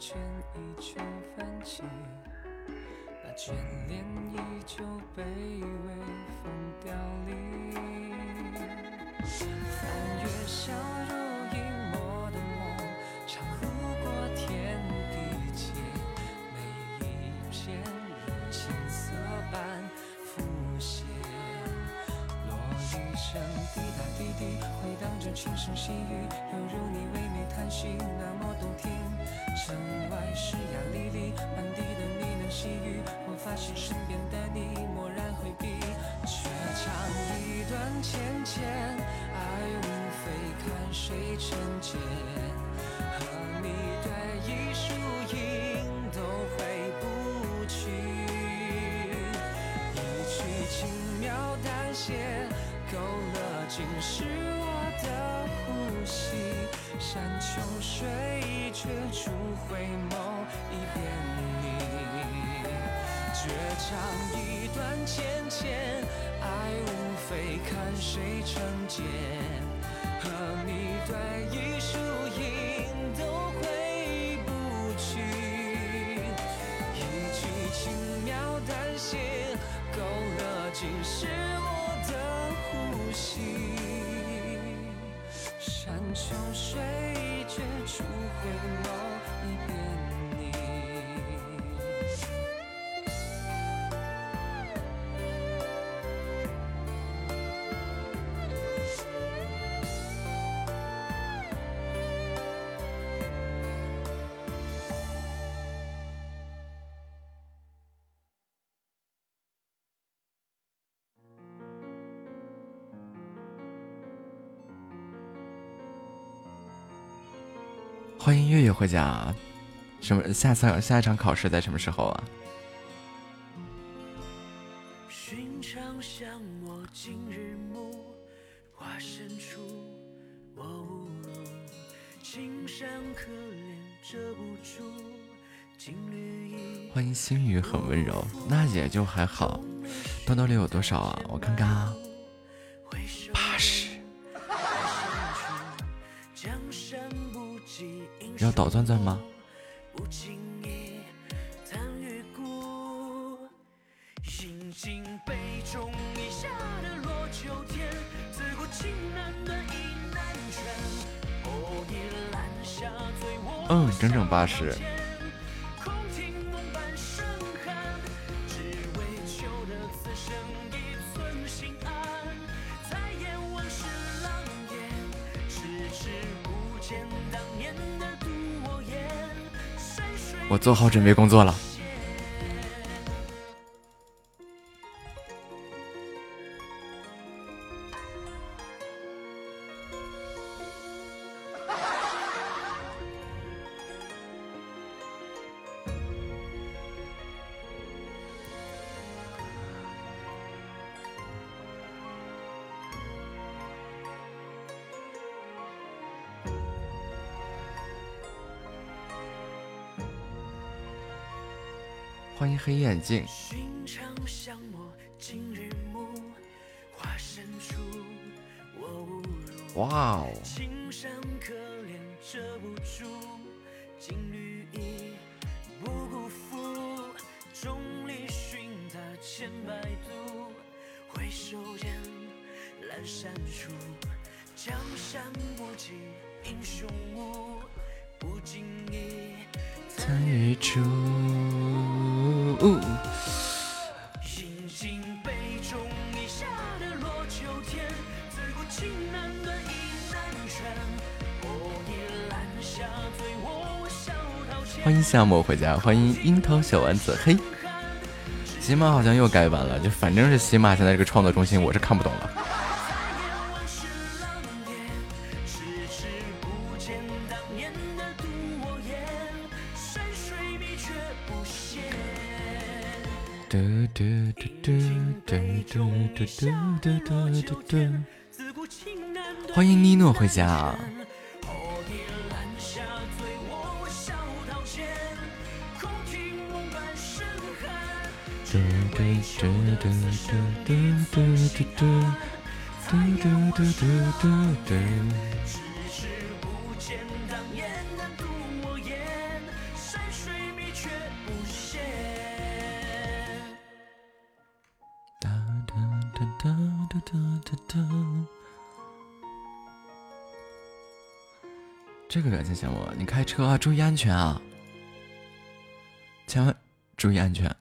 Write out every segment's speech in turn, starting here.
圈依旧泛起，那眷恋依旧被微风凋零。翻越小如隐没的梦，长路过天地间，每一片如青色般浮现。落一声滴答滴滴，回荡着轻声细语，犹如你唯美叹息，那么动听。城外湿哑沥沥，满地的呢喃细语，我发现身边的你蓦然回避，却唱一段浅浅，爱无非看谁成茧，和你对一输赢都回不去。一曲轻描淡写，勾勒尽是我的呼吸。山穷水却逐回眸，一遍你。绝唱一段浅浅，爱无非看谁成茧，和你对一输赢都回不去。一句轻描淡写，勾勒尽是我的呼吸。山穷水赎回我。欢迎月月回家。什么？下次下一场考试在什么时候啊？寻常日暮，我青山可怜遮不住，金缕衣。欢迎心语很温柔，那也就还好。兜兜里有多少啊？我看看啊，下醉卧嗯，整整八十。做好准备工作了。百度，回首间阑珊处。江山不及英雄无，不经意参与出。饮尽杯中遗下的落秋天，自古情难断意难全。哦，一揽下醉卧小桃前。欢迎夏末回家，欢迎樱桃小丸子。嘿，喜马好像又改版了，就反正是喜马现在这个创作中心，我是看不懂了。欢迎妮诺回家。嘟嘟嘟嘟嘟嘟嘟嘟嘟嘟嘟嘟嘟嘟。这个软件项目，你开车啊，注意安全啊，千万注意安全。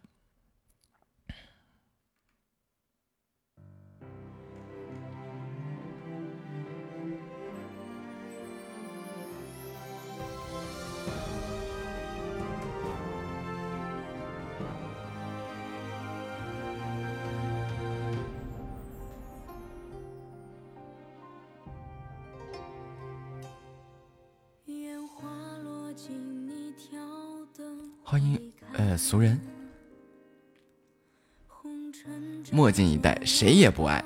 俗人，墨镜一戴，谁也不爱。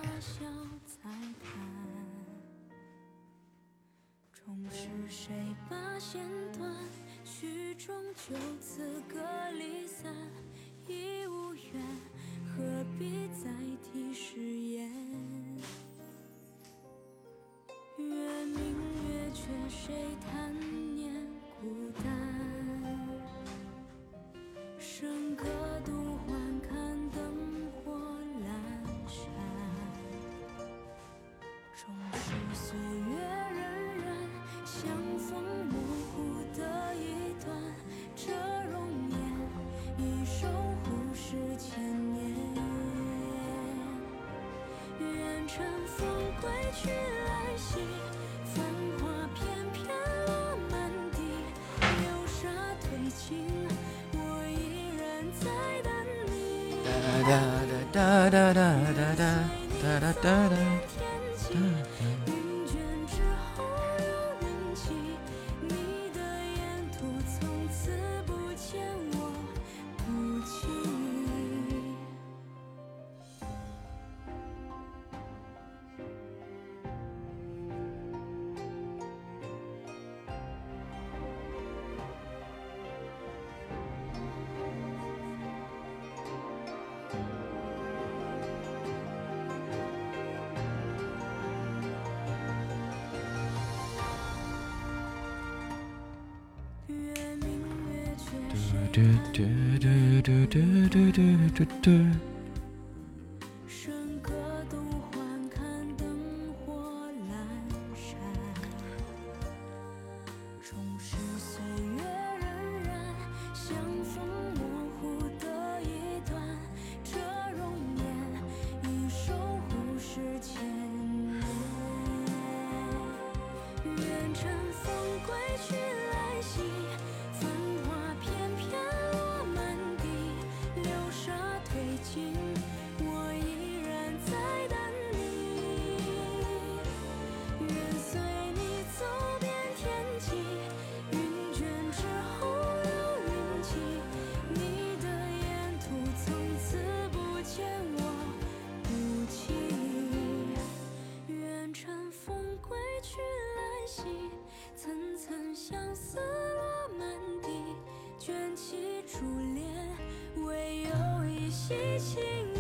激情。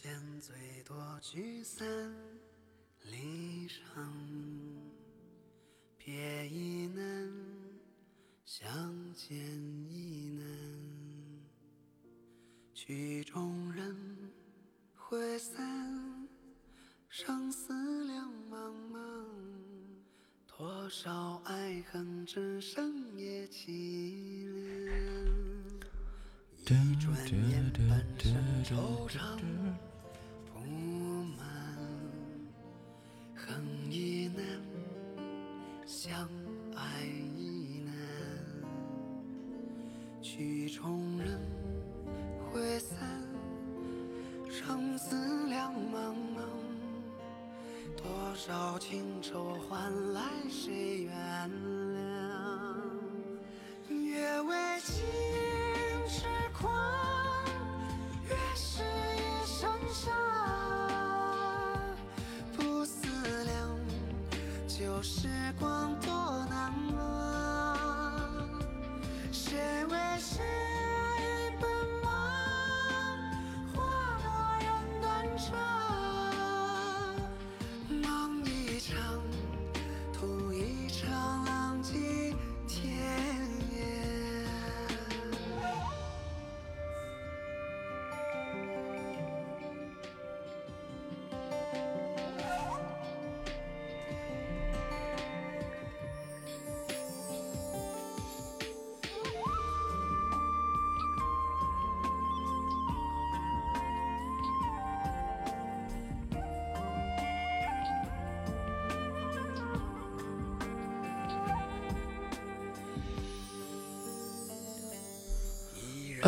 间最多聚散离殇别亦难相见亦难。曲终人会散生死两茫茫多少爱恨只剩夜凄凉。一转眼半生惆怅。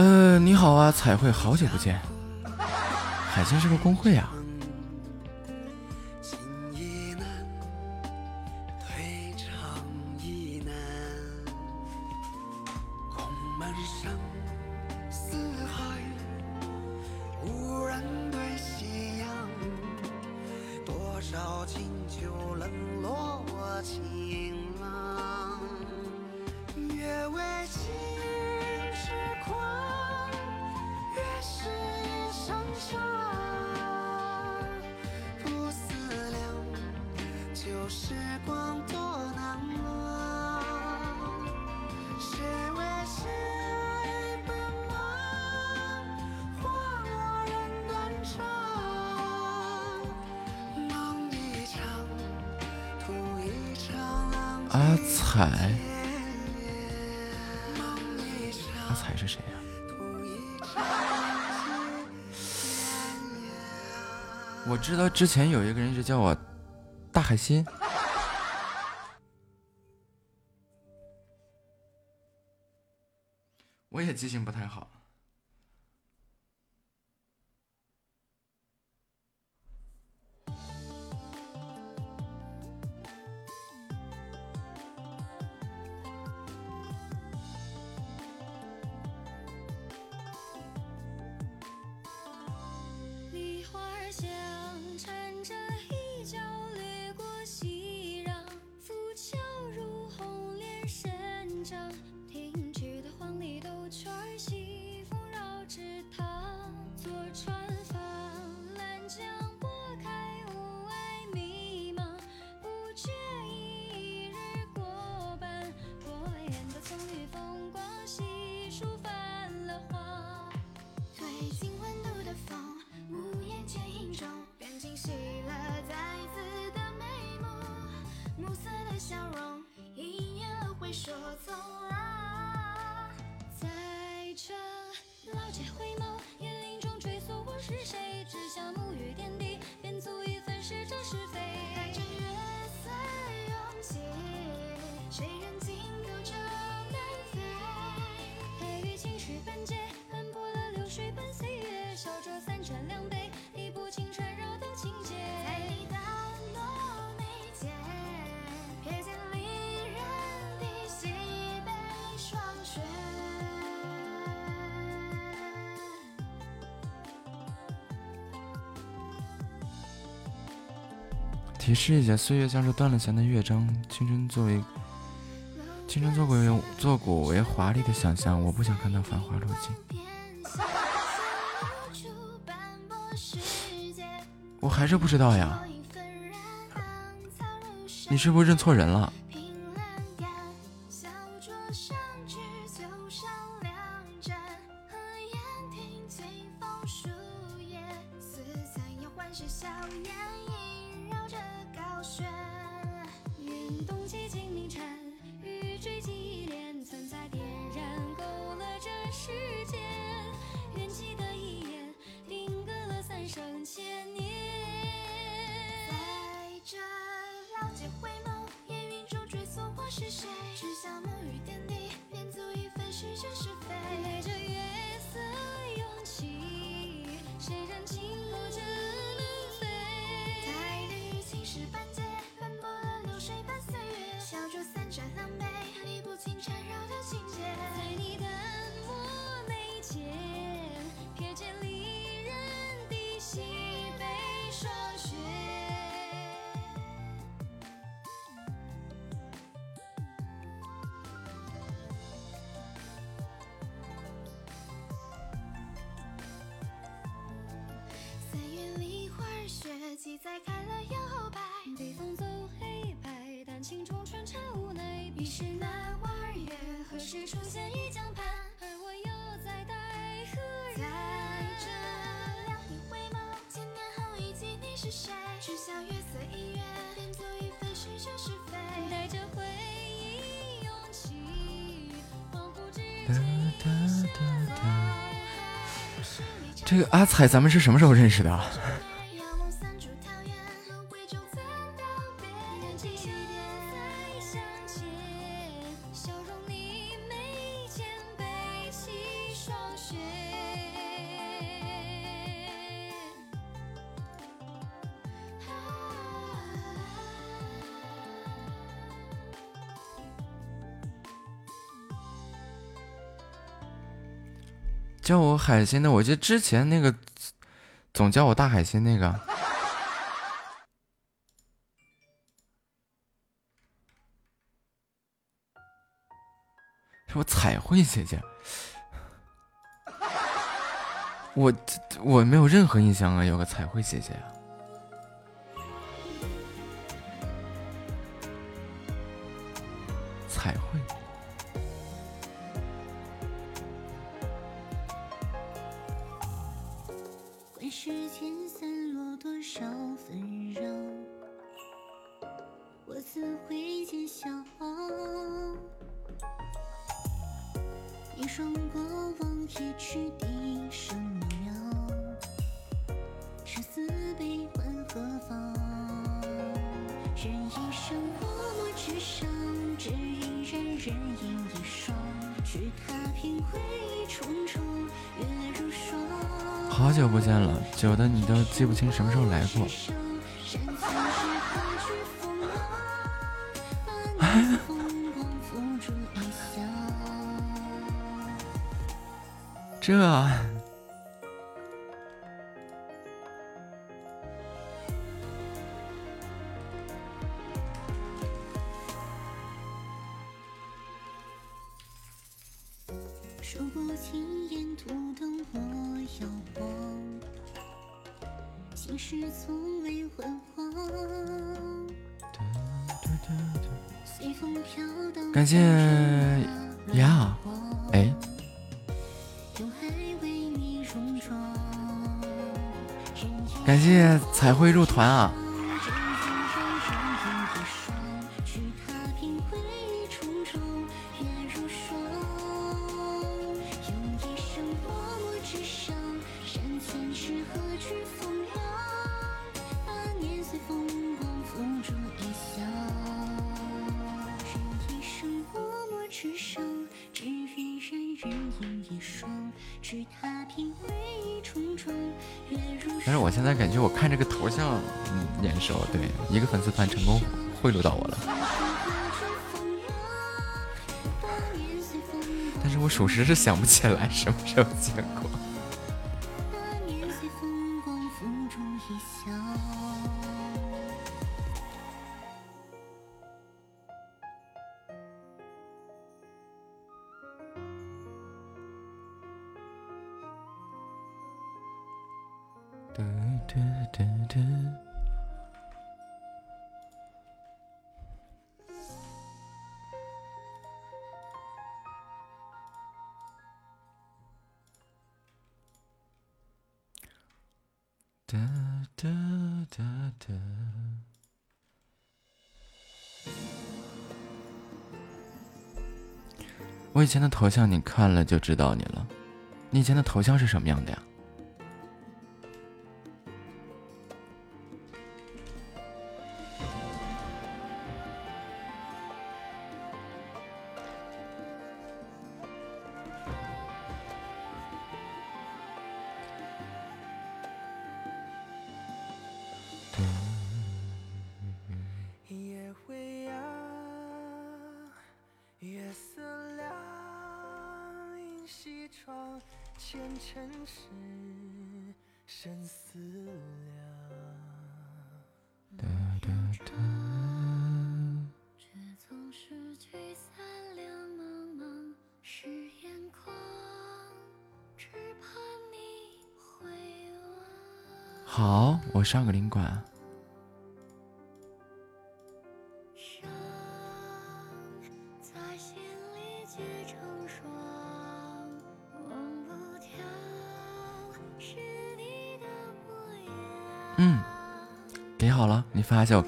呃，你好啊，彩绘，好久不见。海星是个工会啊。知道之前有一个人一直叫我“大海心”，我也记性不太好。是一件岁月像是断了弦的乐章青春作为青春作古为作古为华丽的想象我不想看到繁华落尽。我还是不知道呀。你是不是认错人了？老街回眸，烟云中追溯我是谁，只想沐浴点滴，便足以分析这是非。带着月色涌起，谁人轻拨着轮飞？带缕青石板结，斑驳了流水般岁月，小酌三盏狼狈，理不清缠绕的情节。在你淡这个阿彩，咱们是什么时候认识的？海鲜的，我记得之前那个总叫我大海鲜那个，是我彩绘姐姐，我我没有任何印象啊，有个彩绘姐姐。记不清什么时候只与人人一双。只踏平回忆重重，但是我现在感觉我看这个头像，嗯，眼熟，对，一个粉丝团成功贿赂到我了。但是我属实是想不起来什么时候见过。我以前的头像你看了就知道你了，你以前的头像是什么样的呀？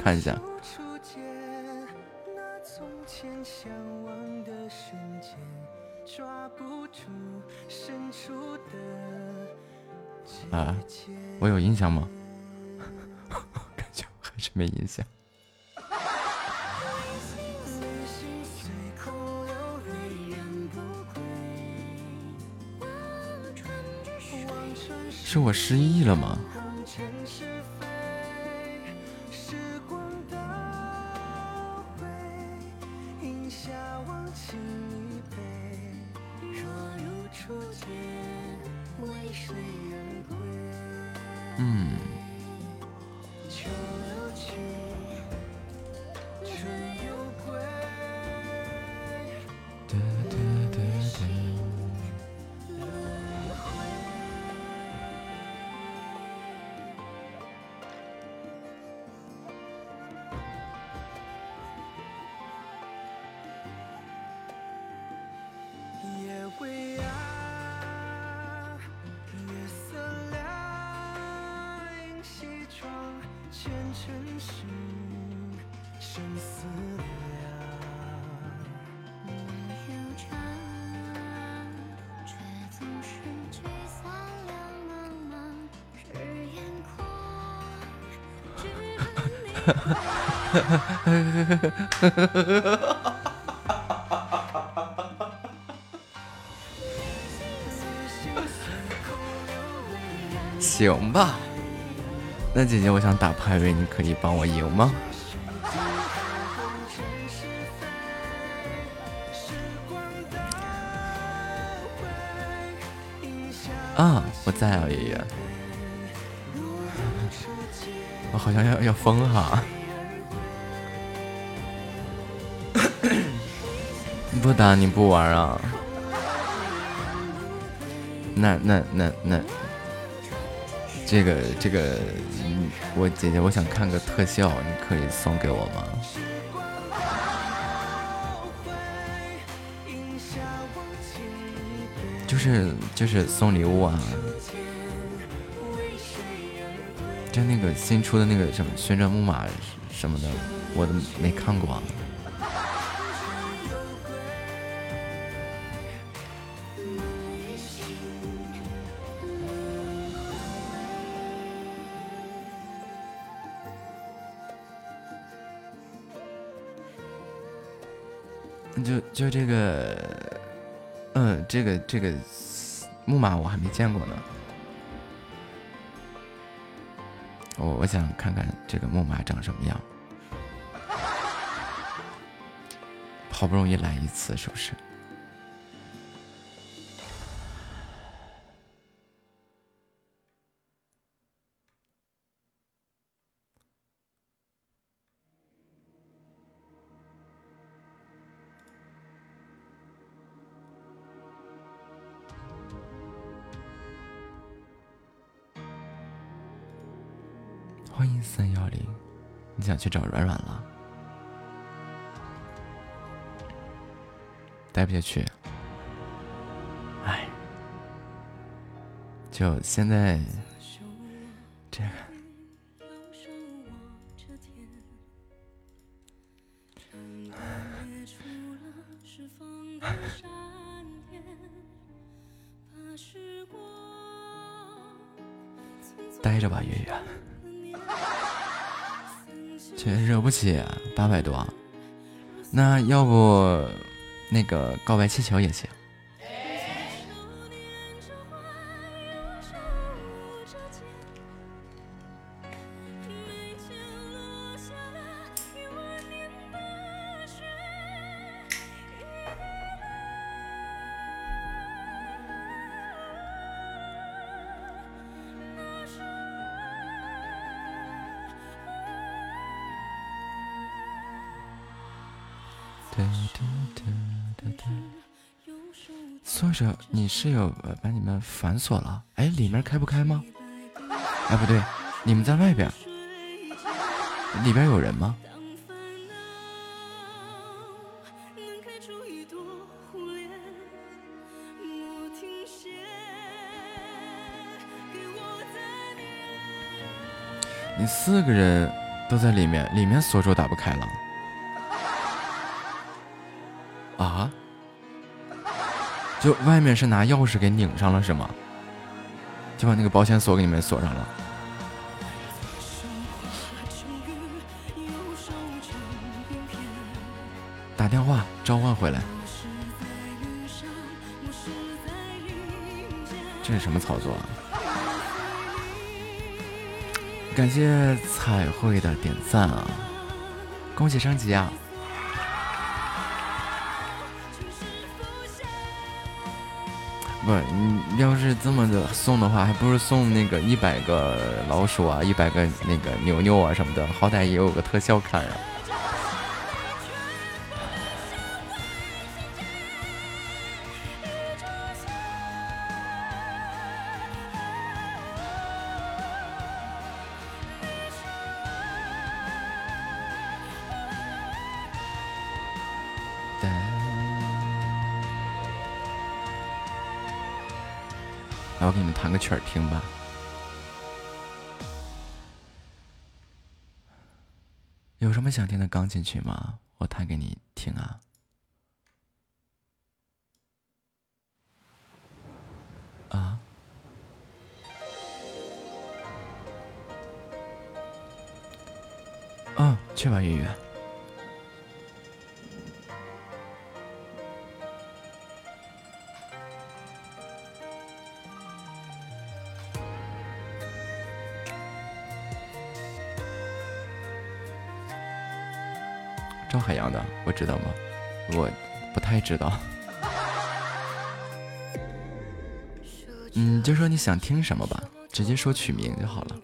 看一下。行吧，那姐姐，我想打排位，你可以帮我赢吗？啊，我在啊，爷爷。我好像要要疯哈！不打你不玩啊？那那那那，这个这个，我姐姐，我想看个特效，你可以送给我吗？就是就是送礼物啊，就那个新出的那个什么旋转木马什么的，我都没看过啊。这个木马我还没见过呢。我我想看看这个木马长什么样。好不容易来一次，是不是？去找软软了？待不下去，哎，就现在姐，八百多。那要不，那个告白气球也行。室友把你们反锁了？哎，里面开不开吗？哎，不对，你们在外边，里边有人吗？你四个人都在里面，里面锁住打不开了。啊？就外面是拿钥匙给拧上了是吗？就把那个保险锁给你们锁上了。打电话召唤回来。这是什么操作啊？感谢彩绘的点赞啊！恭喜升级啊！不，你要是这么的送的话，还不如送那个一百个老鼠啊，一百个那个牛牛啊什么的，好歹也有个特效看啊。个曲儿听吧。有什么想听的钢琴曲吗？我弹给你听啊。啊？嗯，去吧，月月。海洋的，我知道吗？我不太知道。嗯，就说你想听什么吧，直接说曲名就好了。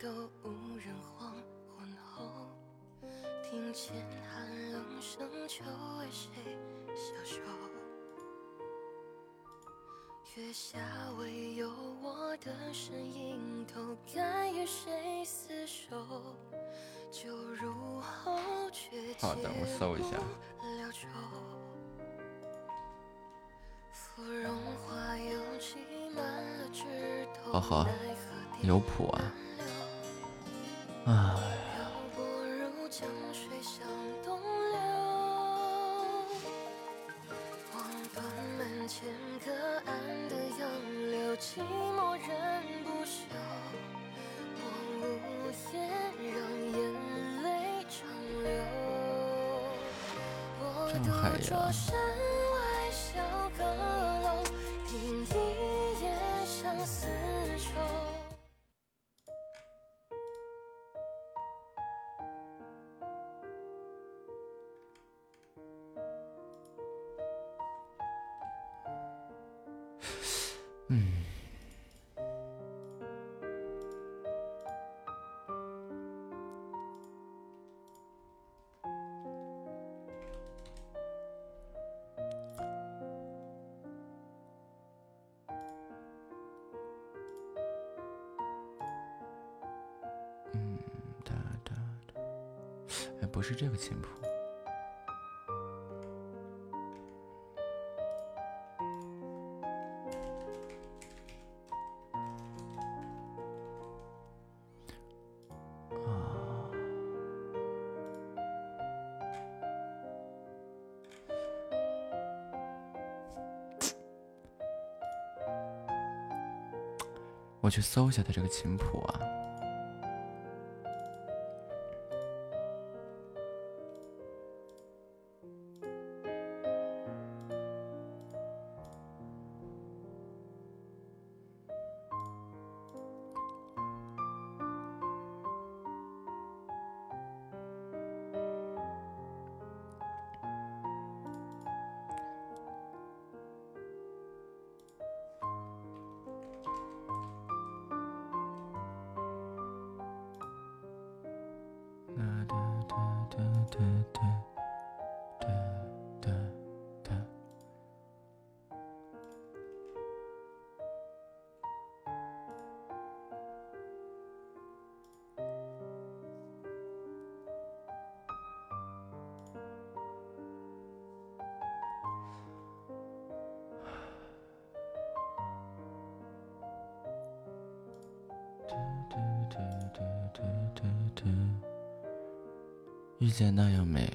这个琴谱。啊，我去搜一下他这个琴谱啊。哒哒哒遇见那样美，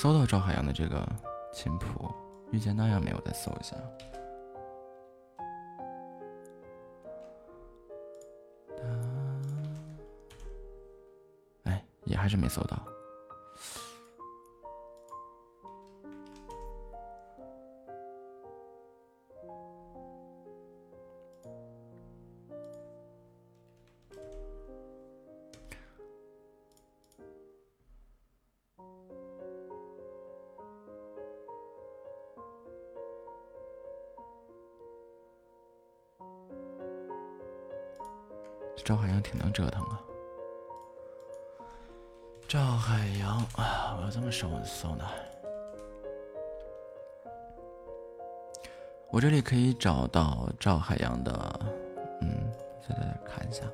搜到赵海洋的这个琴谱，遇见那样没有再搜一下。哎，也还是没搜到。挺能折腾啊。赵海洋啊，我要这么搜搜呢？我这里可以找到赵海洋的，嗯，再来看一下。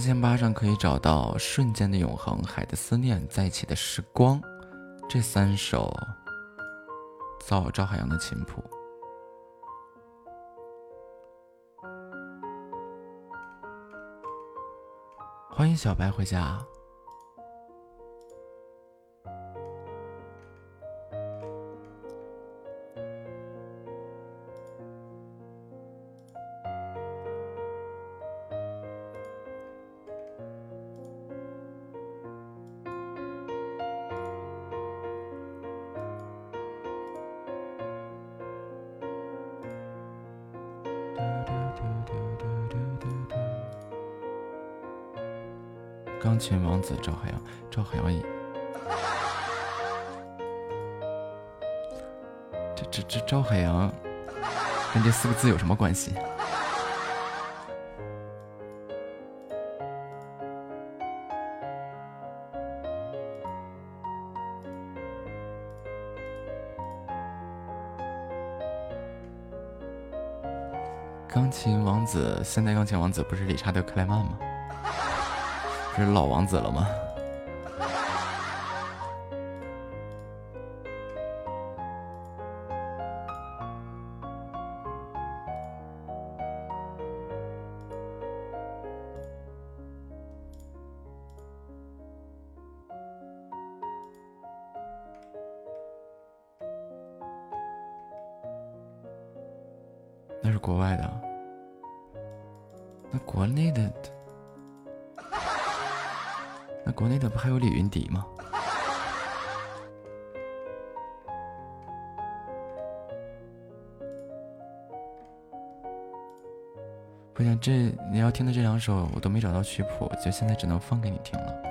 嗯，我在弹琴吧上可以找到《瞬间的永恒》《海的思念》《在一起的时光》这三首造赵海洋的琴谱。欢迎小白回家。钢琴王子赵海洋，赵海洋也，这这这赵海洋跟这四个字有什么关系？钢琴王子，现代钢琴王子不是理查德克莱曼吗？这是老王子了吗？我都没找到曲谱，就现在只能放给你听了。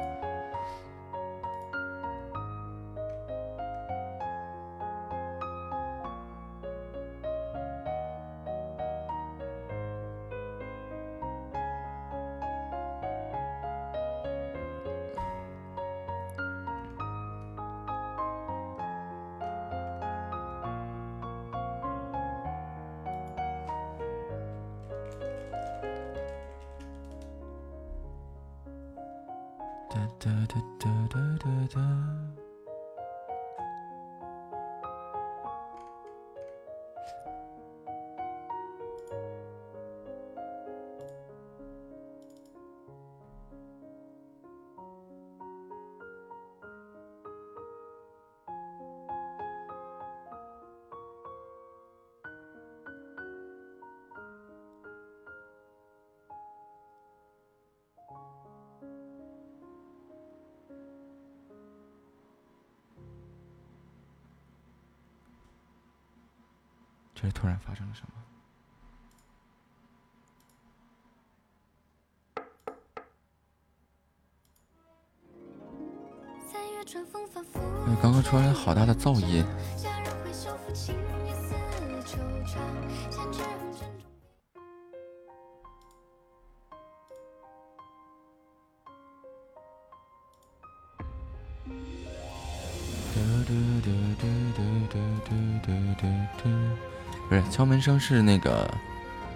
声是那个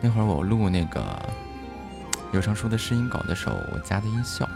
那会儿我录那个有声书的试音稿的时候，我加的音效。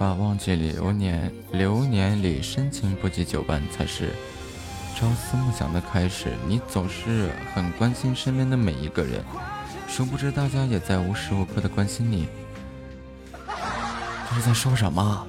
把忘记流年，流年里深情不及久伴才是朝思暮想的开始。你总是很关心身边的每一个人，殊不知大家也在无时无刻的关心你。这是在说什么？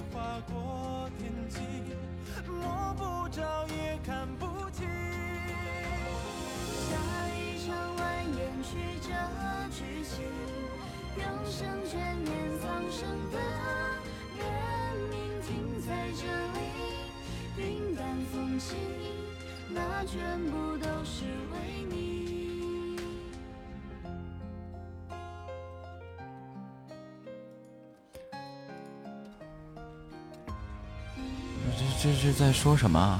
这是在说什么？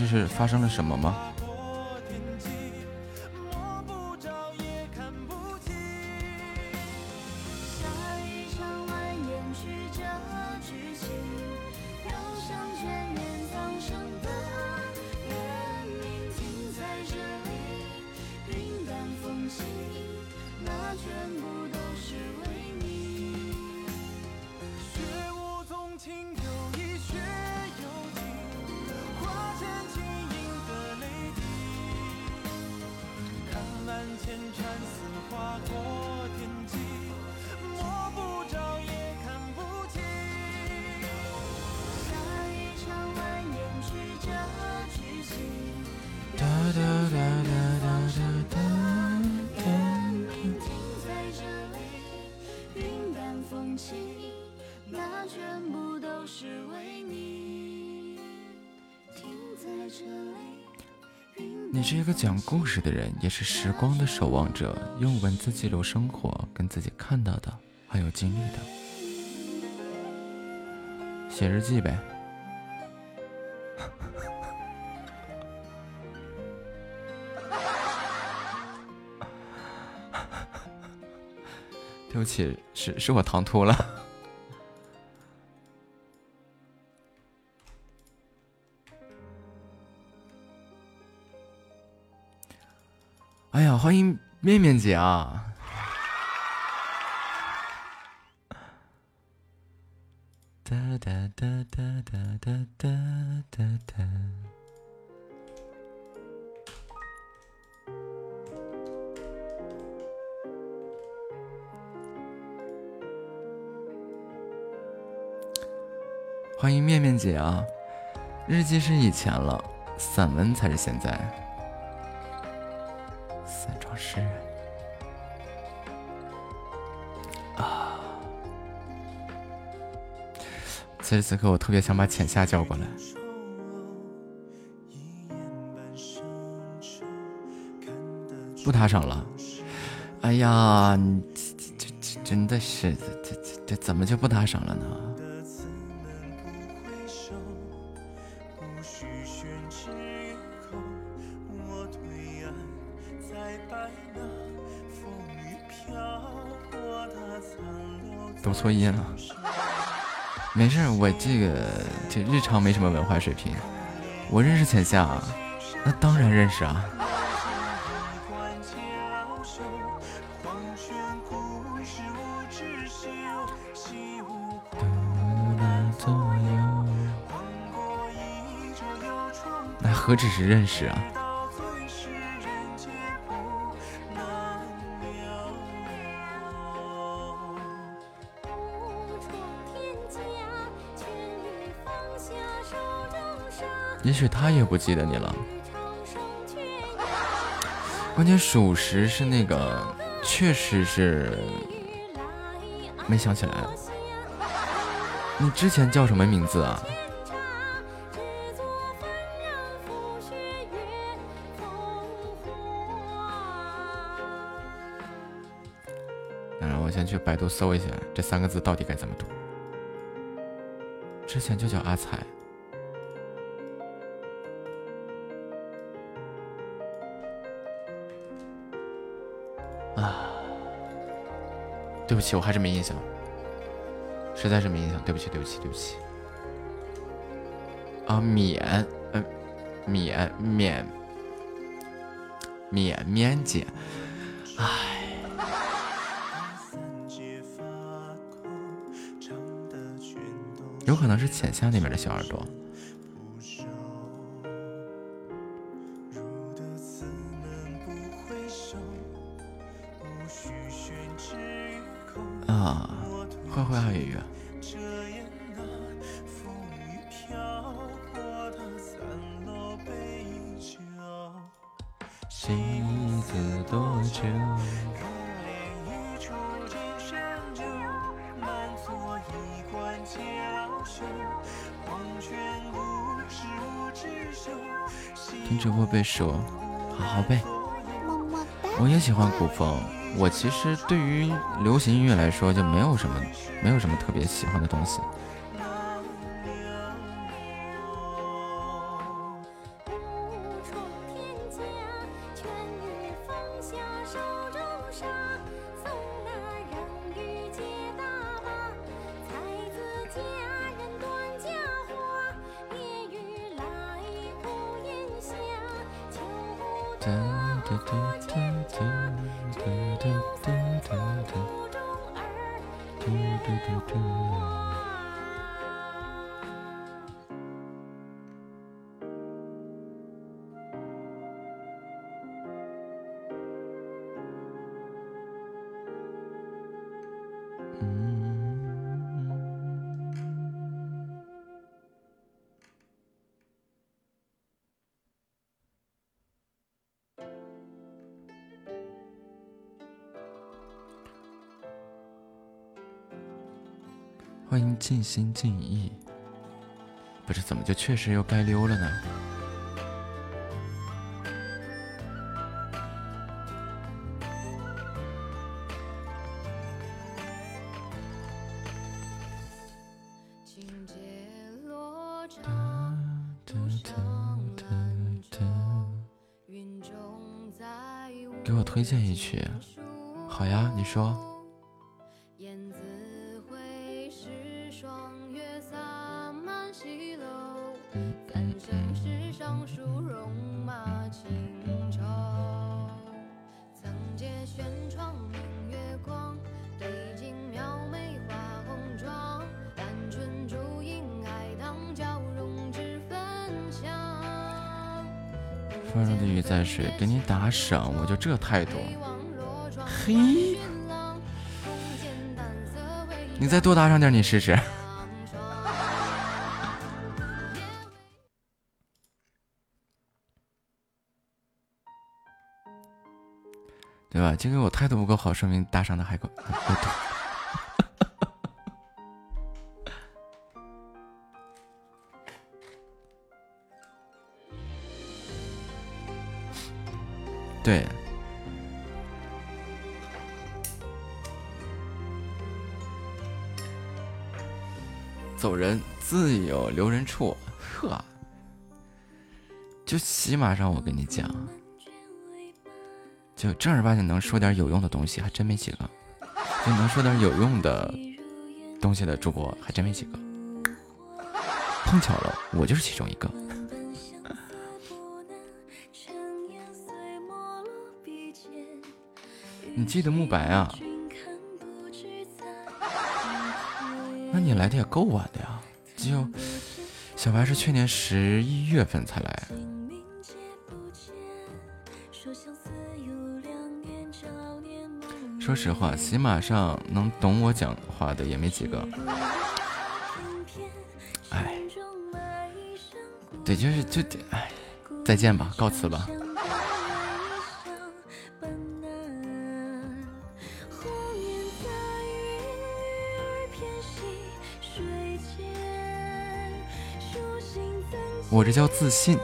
这是发生了什么吗？是一个讲故事的人也是时光的守望者用文字记录生活跟自己看到的还有经历的。写日记呗。对不起是是我唐突了。面面姐啊！哒哒哒哒哒哒哒哒哒。欢迎面面姐啊！日记是以前了，散文才是现在。此时此刻，我特别想把浅夏叫过来。不打赏了？哎呀，你这这这真的是这这这怎么就不打赏了呢？读错音了，没事，我这个这日常没什么文化水平，我认识浅夏，那当然认识啊。那何止是认识啊！也许他也不记得你了。关键属实是那个，确实是没想起来。你之前叫什么名字啊？让我先去百度搜一下这三个字到底该怎么读。之前就叫阿彩。对不起，我还是没印象，实在是没印象，对不起，对不起，对不起。啊，缅，呃，缅缅缅缅姐，唉，有可能是浅夏那边的小耳朵。啊，坏坏爱语。西子多久？听直播背书，好好背。我也喜欢古风。我其实对于流行音乐来说，就没有什么，没有什么特别喜欢的东西。尽心尽意，不是怎么就确实又该溜了呢？给我推荐一曲，好呀，你说。风中的鱼在水，给你打赏，我就这态度。嘿，你再多打赏点，你试试。对吧？今天我态度不够好，说明打赏的还够还够多。处，呵，就起码上我跟你讲，就正儿八经能说点有用的东西，还真没几个；就能说点有用的东西的主播，还真没几个。碰巧了，我就是其中一个。你记得慕白啊？那你来的也够晚的呀！就小白是去年十一月份才来。说实话，喜马上能懂我讲话的也没几个。哎，对，就是就哎，再见吧，告辞吧。我这叫自信。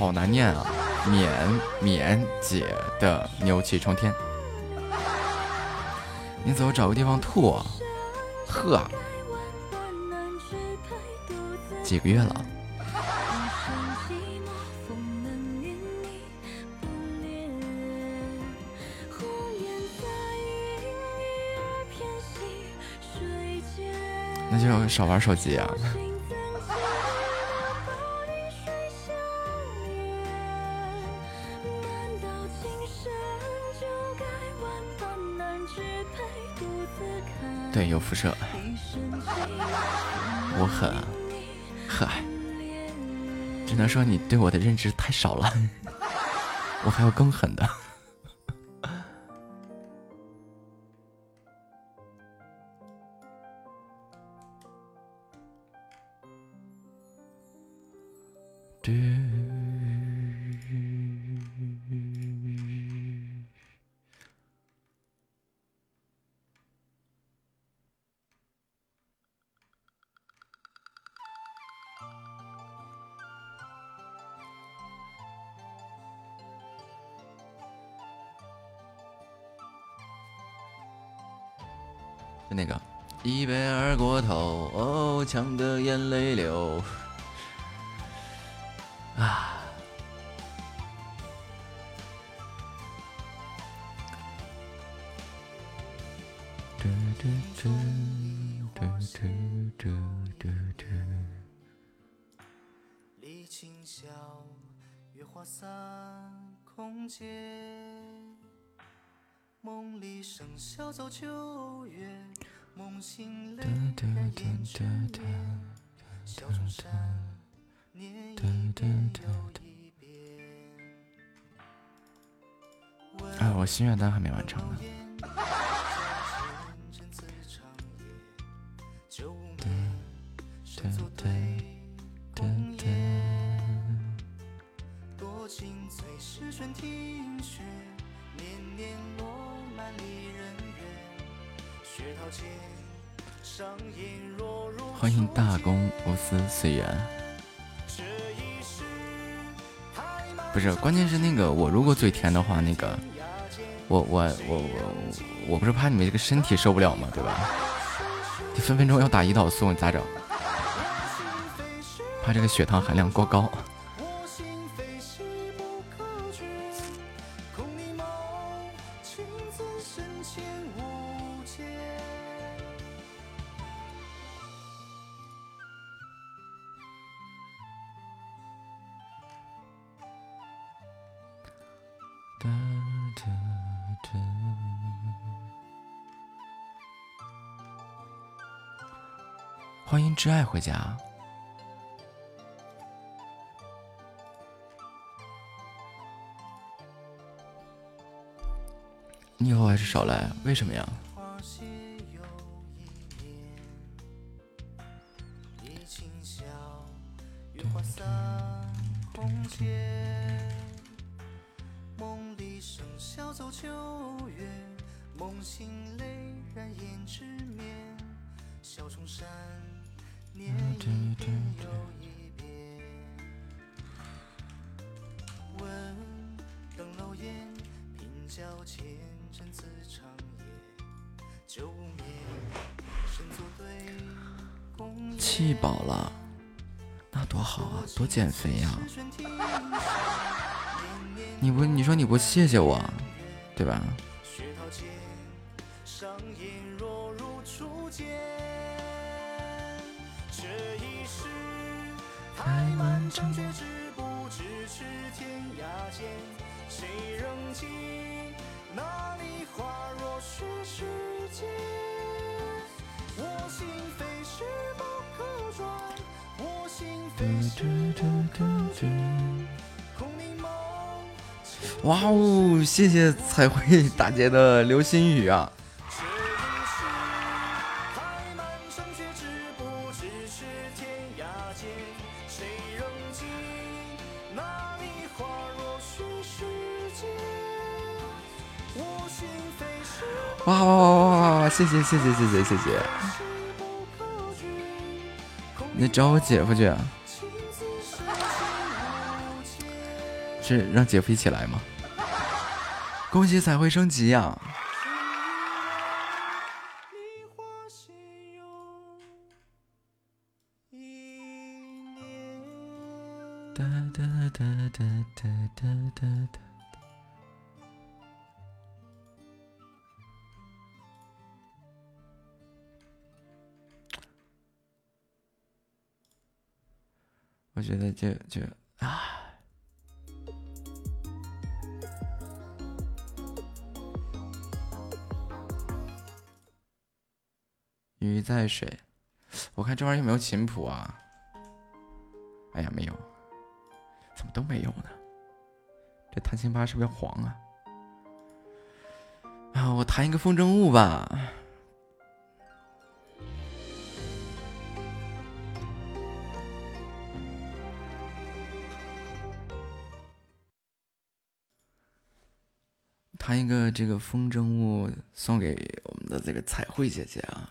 好难念啊！绵绵姐的牛气冲天，你走，找个地方吐。呵，几个月了？那就少玩手机啊！对，有辐射。我狠，嗨，只能说你对我的认知太少了，我还有更狠的。哦，呛得眼泪流。心愿单还没完成呢欢迎大公无私随缘。不是，关键是那个我如果嘴甜的话，那个我我我我我不是怕你们这个身体受不了吗？对吧？你分分钟要打胰岛素，你咋整？怕这个血糖含量过高。家。你以后还是少来，为什么呀？哇哦，谢谢彩绘大姐的流星雨啊！哇哇哇哇哇哇！谢谢谢谢谢谢谢谢！你找我姐夫去，是让姐夫一起来吗？恭喜彩绘升级呀、就就啊，鱼在水，我看这玩意儿有没有琴谱啊？哎呀，没有，怎么都没有呢？这弹琴吧是不是要黄啊？啊，我弹一个风筝误吧。弹一个这个风筝误送给我们的这个彩绘姐姐啊。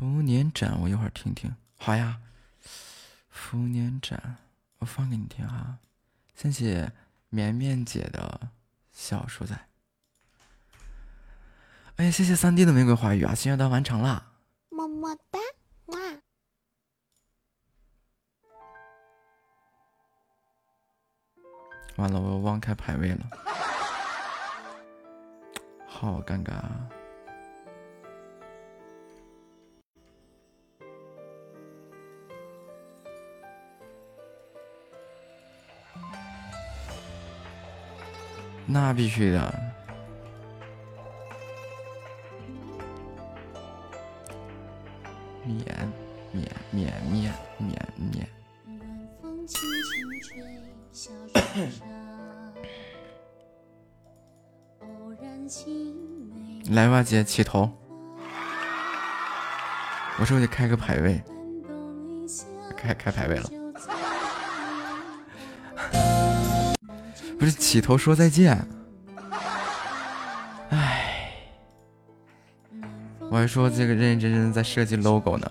福年展，我一会儿听听。好呀，福年展，我放给你听哈。谢谢绵绵姐的小鼠仔。哎呀，谢谢三弟的玫瑰花语啊！心愿单完成啦，么么哒，哇！完了，我忘开排位了，好尴尬啊！那必须的。免免免免免免。来吧，姐，起头。我是不是得开个排位？开开排位了。起头说再见。哎，我还说这个认认真真在设计 logo 呢，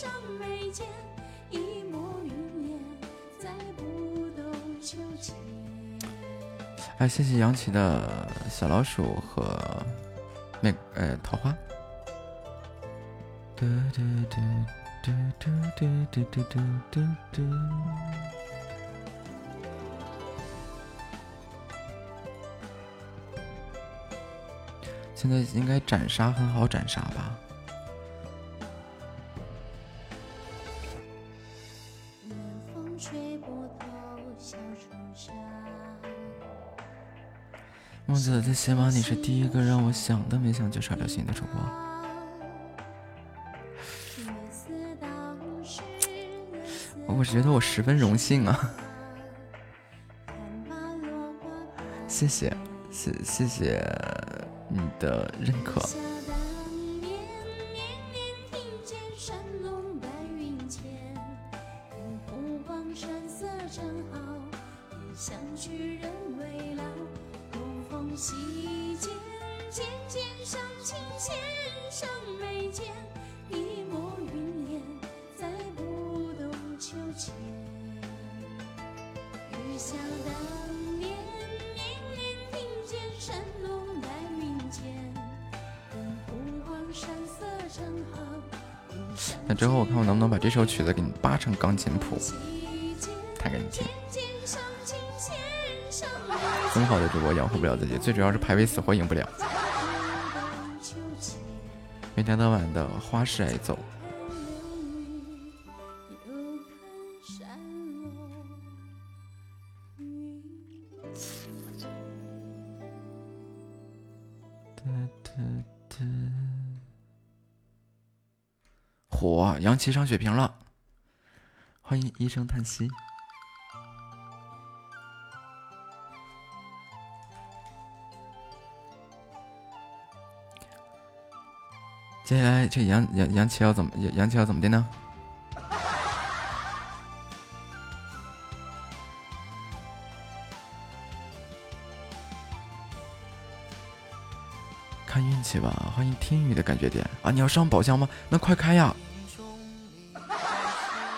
上眉间，一抹云烟，再不动秋千。哎，谢谢杨琪的小老鼠和那呃桃花。嘟嘟嘟嘟嘟嘟嘟嘟嘟嘟嘟。现在应该斩杀很好斩杀吧？梦子最起码，你是第一个让我想都没想就刷流星的主播。我觉得我十分荣幸啊！谢谢，谢谢谢你的认可。钢琴谱，弹给你听。很好的主播养活不了自己，最主要是排位死活赢不了，每天到晚的花式挨揍。火，杨琪上血瓶了，欢迎一声叹息。接下来这杨杨杨琪要怎么杨杨琪要怎么的呢？看运气吧，欢迎天宇的感觉点啊！你要上宝箱吗？那快开呀！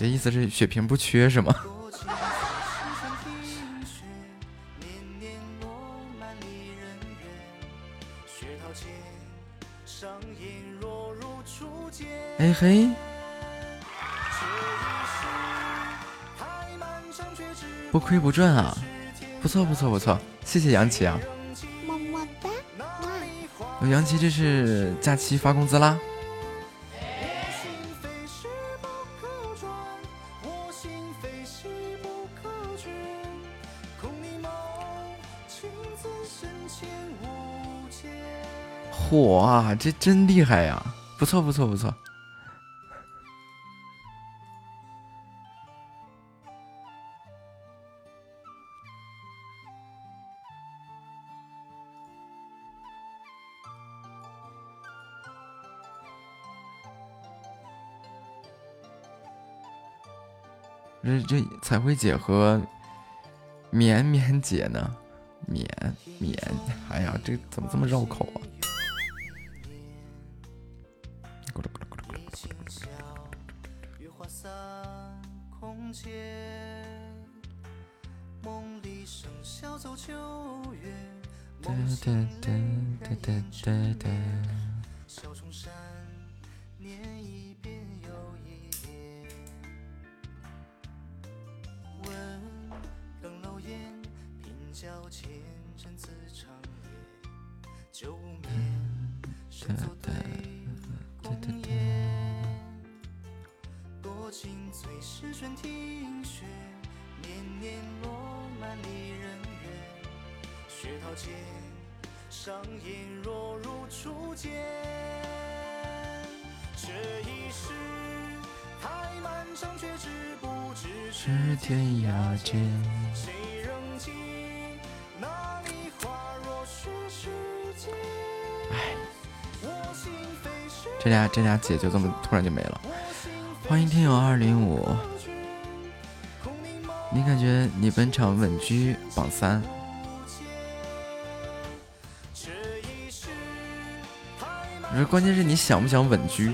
这意思是血瓶不缺是吗？哎嘿。不亏不赚啊，不错不错不错，谢谢杨琪啊，么么哒，杨琪这是假期发工资啦。深浅无界。嚯啊，这真厉害呀，不错不错不错。这这彩绘姐和绵绵姐呢？免免，哎呀，这怎么这么绕口啊？也就这么突然就没了。欢迎听友二零五，你感觉你本场稳居榜三？这一世太漫我说关键是你想不想稳居？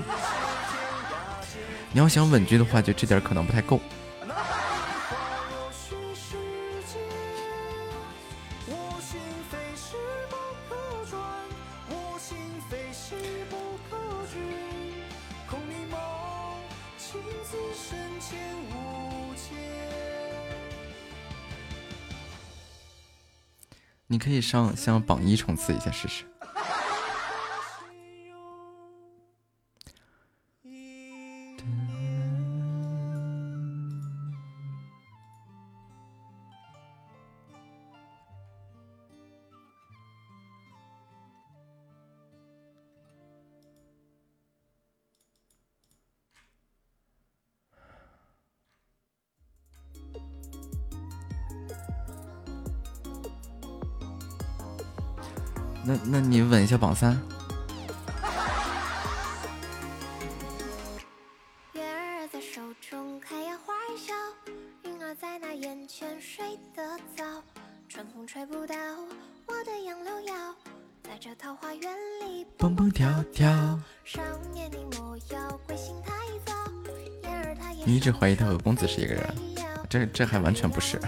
你要想稳居的话，就这点可能不太够。上向榜一冲刺一下试试。花源里蹦蹦跳跳。少年你莫要归心太早，燕儿她也你一直怀疑他和公子是一个人，这这还完全不是。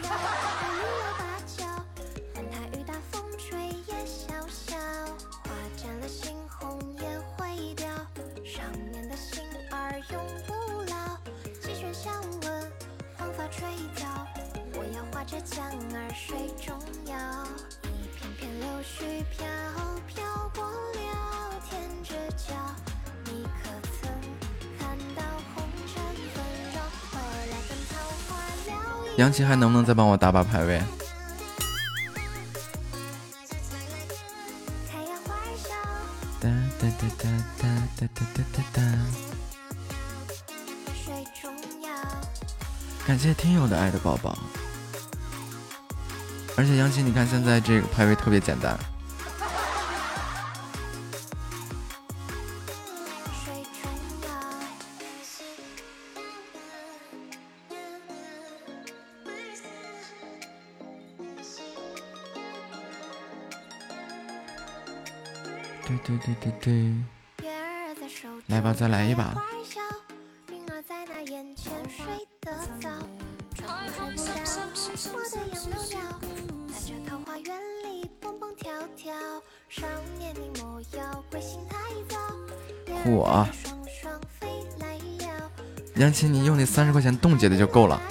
还能不能再帮我打把排位？哒哒哒哒哒哒哒哒哒哒。感谢听友的爱的抱抱。而且杨琪，你看现在这个排位特别简单，对对对。来吧，再来一把。我杨琴你娘亲你用那三十块钱冻结的就够了。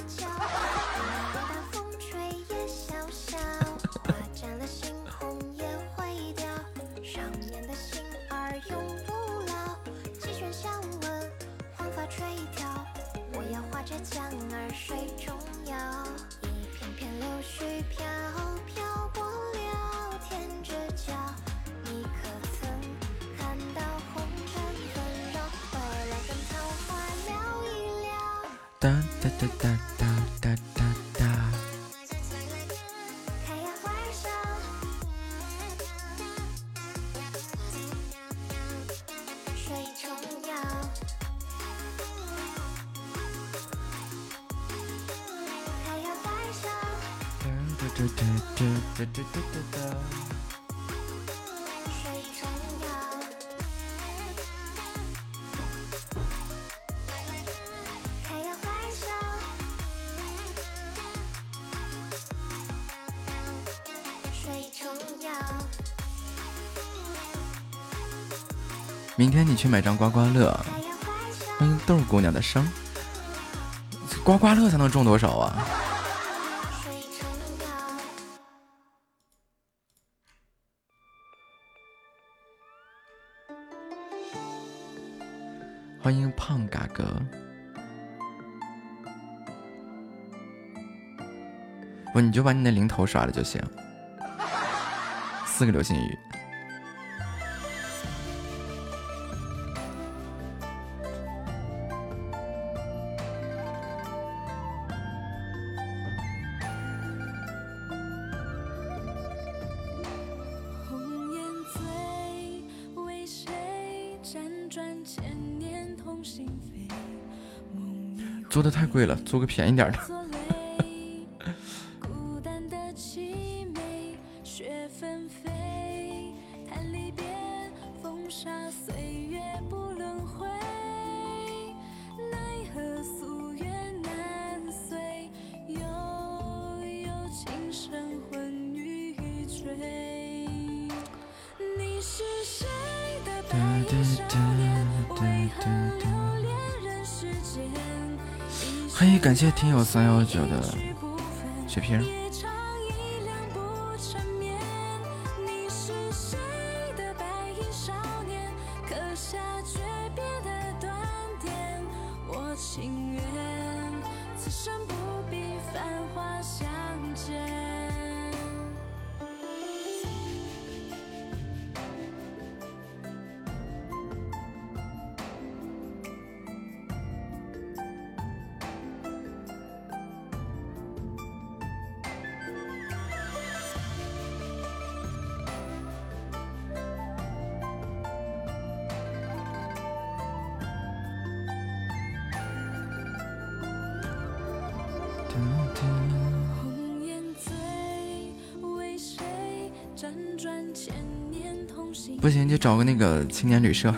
买张刮刮乐。欢迎豆姑娘的生刮刮乐才能中多少啊？欢迎胖嘎哥。不你就把你的零头刷了就行。四个流星雨。贵了租个便宜点的。有三幺九的血瓶。不行就找个那个青年旅社。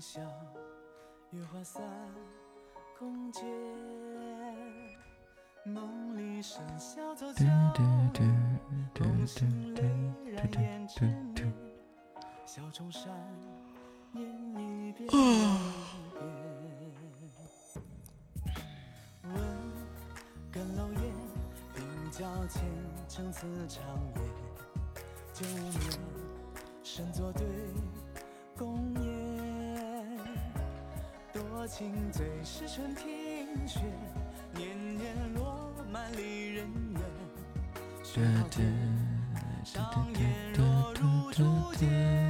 笑，月华散，空阶。梦里笙箫奏，梦醒泪染胭脂。小重山，念一遍。问甘露烟，鬓角前，撑此长夜。旧梦，深作对，共夜。情最是春庭雪，年年落满离人怨。雪好嘟天上演若如初见。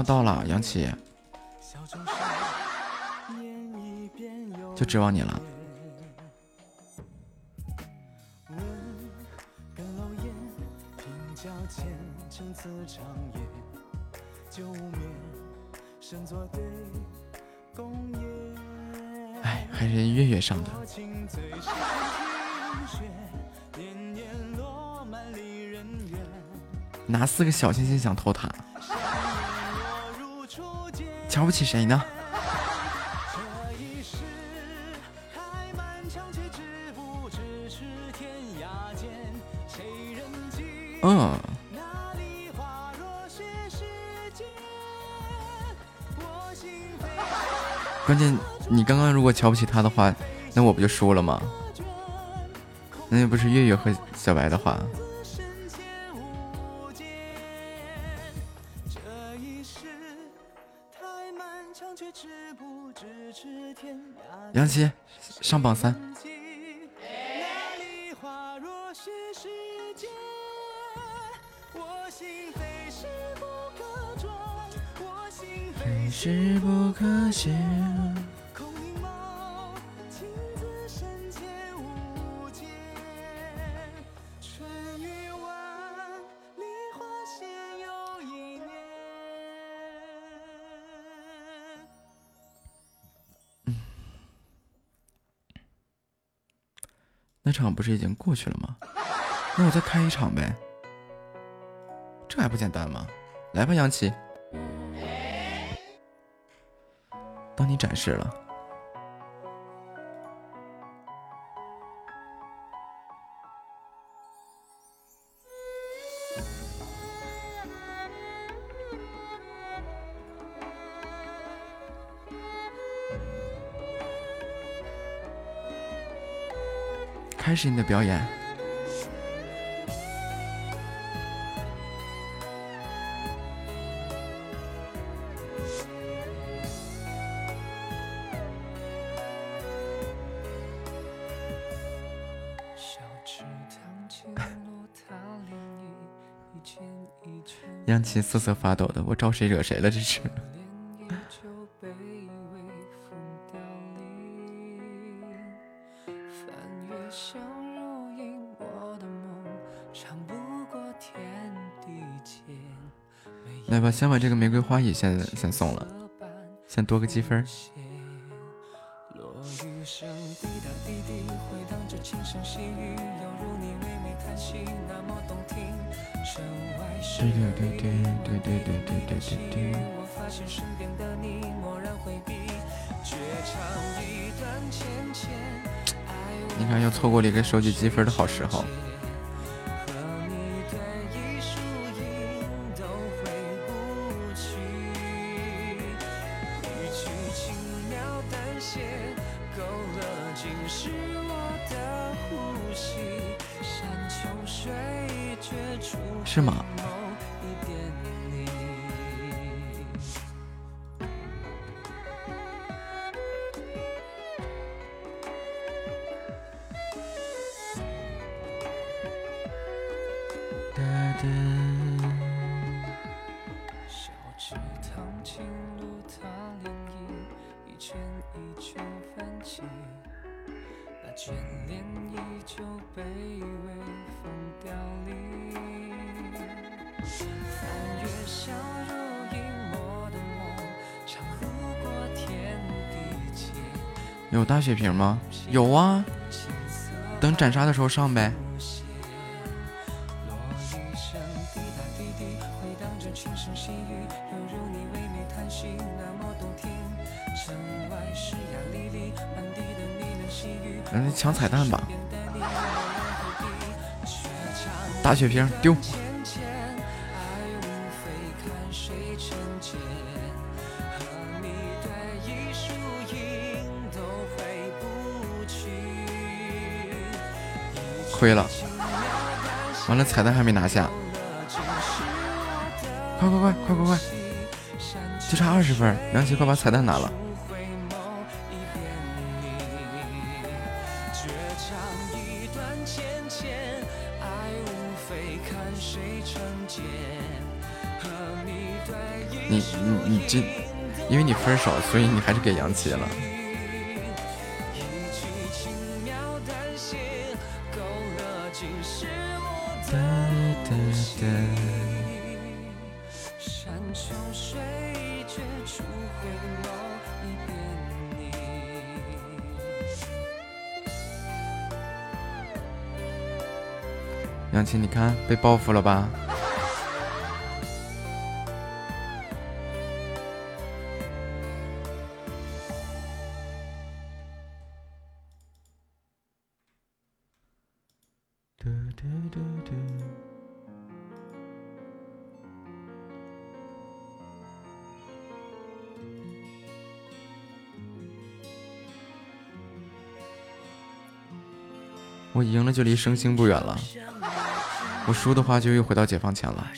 要到了，杨奇，就指望你了。哎，还是月月上的。拿四个小心心想偷塔。瞧不起谁呢？关键你刚刚如果瞧不起他的话，那我不就输了吗？那又不是月月和小白的话。安琪上榜三。不是已经过去了吗？那我再开一场呗，这还不简单吗？来吧，杨琪，当你展示了。开始你的表演。杨琪瑟瑟发抖的，我招谁惹谁了？这是。先把这个玫瑰花也先先送了，先多个积分。对对对对对对对对对对。你看，又错过了一个收集积分的好时候。是吗？大血瓶吗？有啊，等斩杀的时候上呗。嗯，抢彩蛋吧，大血瓶丢。彩蛋还没拿下，快快快快快快，就差二十分，杨琪快把彩蛋拿了。你你你这，因为你分手，所以你还是给杨琪了。被报复了吧？我赢了就离升星不远了。不输的话就又回到解放前了。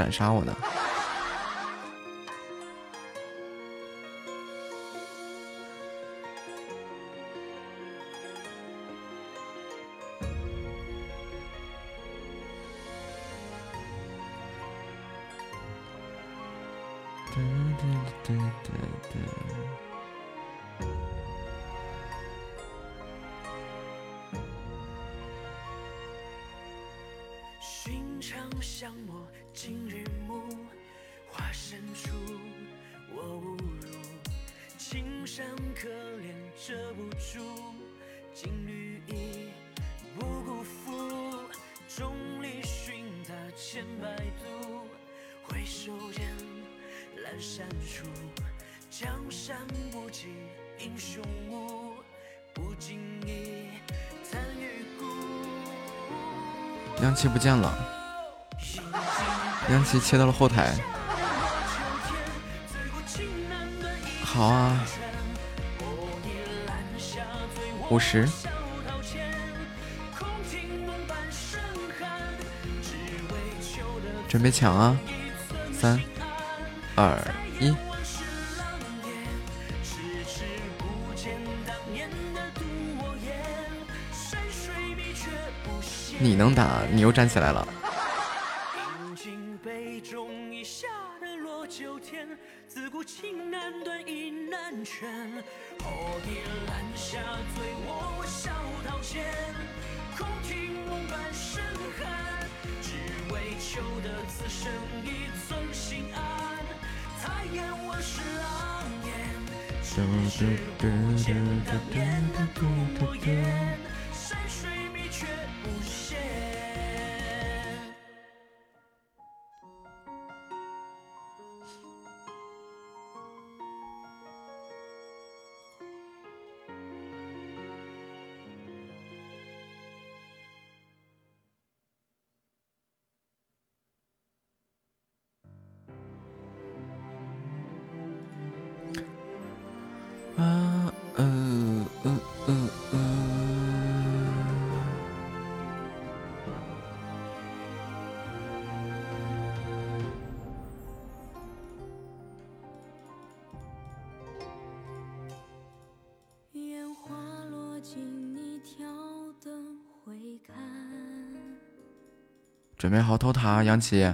斩杀我呢！哒哒哒哒。青日暮，花深处，我误入青山，可怜遮不住。金缕衣，不辜负众里寻他千百度。回首间，阑珊处，江山不及英雄。无不经意，叹余孤。良期不见了。杨琪切到了后台。好啊，五十。准备抢啊！三、二、一。你能打，你又站起来了。杨琪。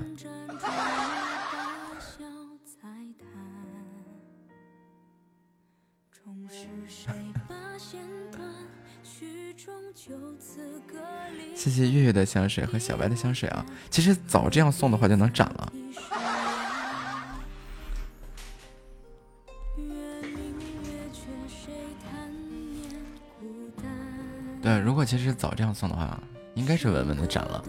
谢谢月月的香水和小白的香水啊！其实早这样送的话就能斩了。对，如果其实早这样送的话，应该是稳稳的斩了。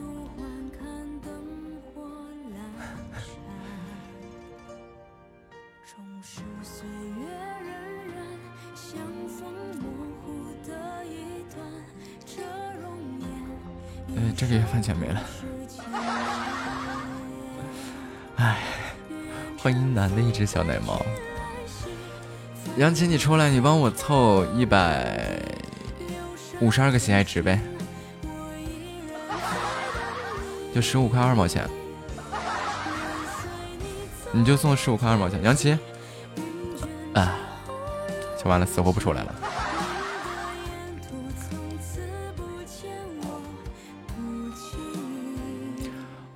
钱没了。哎，欢迎男的一只小奶猫。杨琪，你出来，你帮我凑一百五十二个喜爱值呗，就十五块二毛钱，你就送十五块二毛钱。杨琪，啊，就完了，死活不出来了。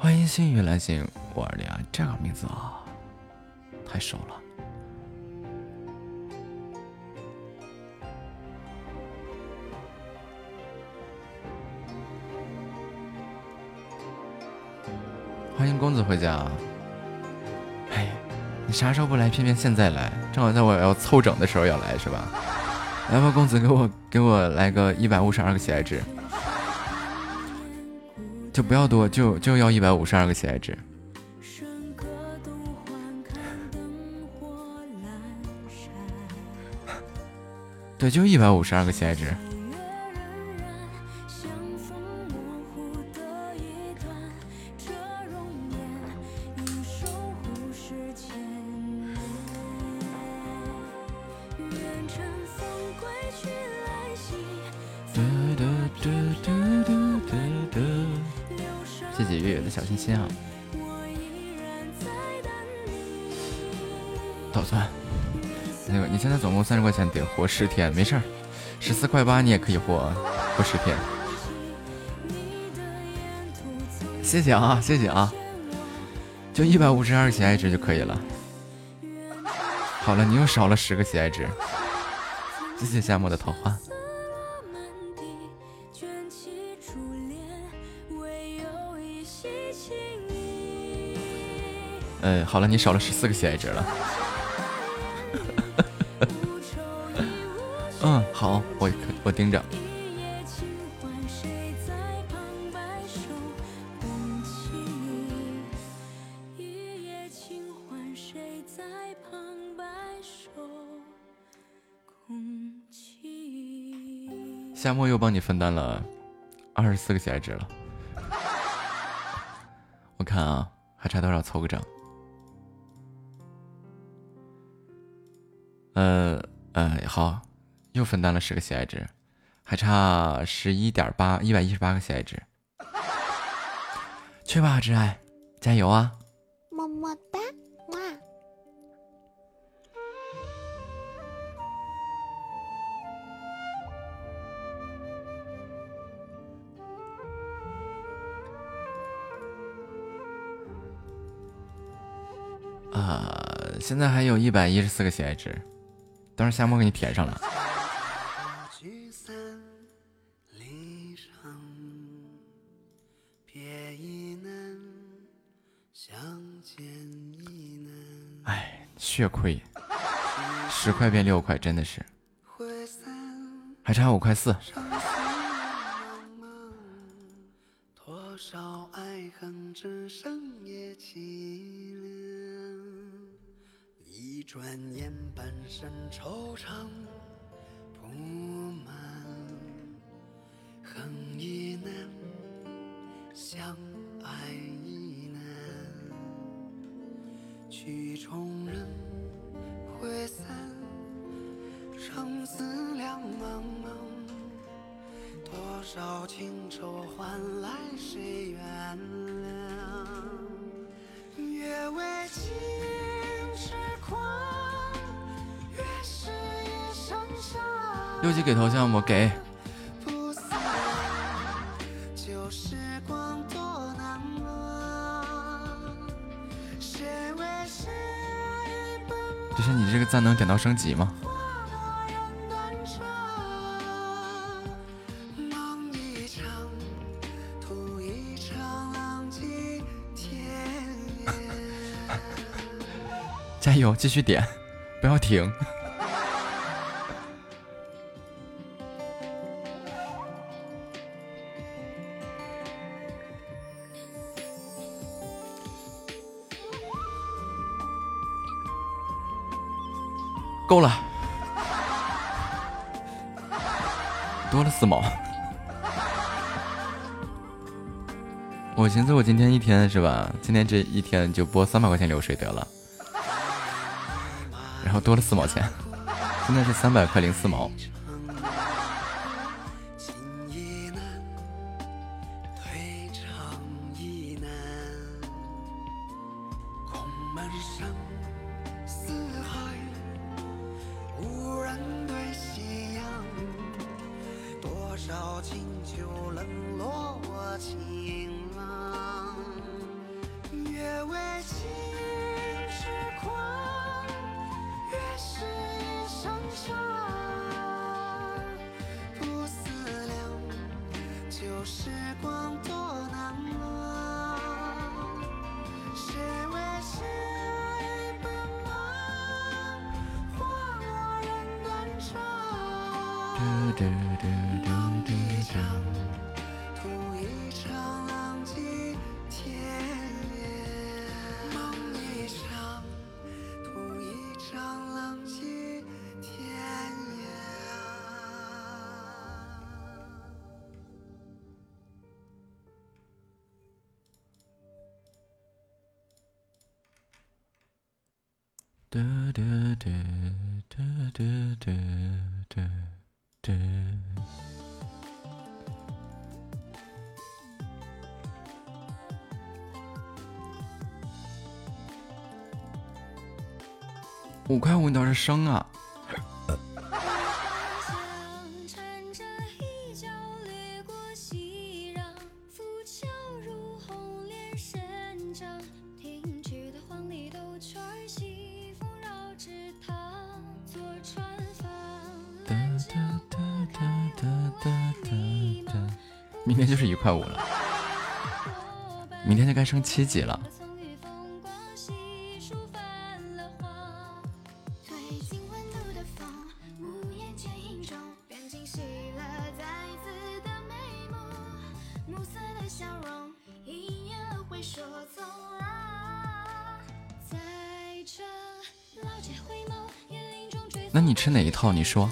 欢迎星雨来信五二零啊，这个名字啊，太熟了。欢迎公子回家。哎，你啥时候不来？偏偏现在来，正好在我要凑整的时候要来是吧？来吧，公子，给我给我来个一百五十二个喜爱值，就不要多，就就要一百五十二个喜爱值。对，就一百五十二个喜爱值。十天，没事儿，十四块八你也可以活活十天。谢谢啊，谢谢啊，就一百五十二喜爱值就可以了。好了，你又少了十个喜爱值。谢谢夏末的桃花。嗯，好了，你少了十四个喜爱值了。好，我我盯着。夏末又帮你分担了二十四个喜爱值了，我看啊，还差多少凑个整？呃呃，好，又分担了十个喜爱值，还差十一点八一百一十八个喜爱值。去吧，挚爱，加油啊！么么哒，哇！啊，现在还有一百一十四个喜爱值，等会夏沫给你填上了。越亏十块变六块真的是。还差五块四。就是你这个赞能点到升级吗？加油，继续点，不要停。够了。多了四毛。我寻思我今天一天是吧？今天这一天就播三百块钱流水得了。然后多了四毛钱。现在是三百块零四毛。七级了那你吃哪一套？你说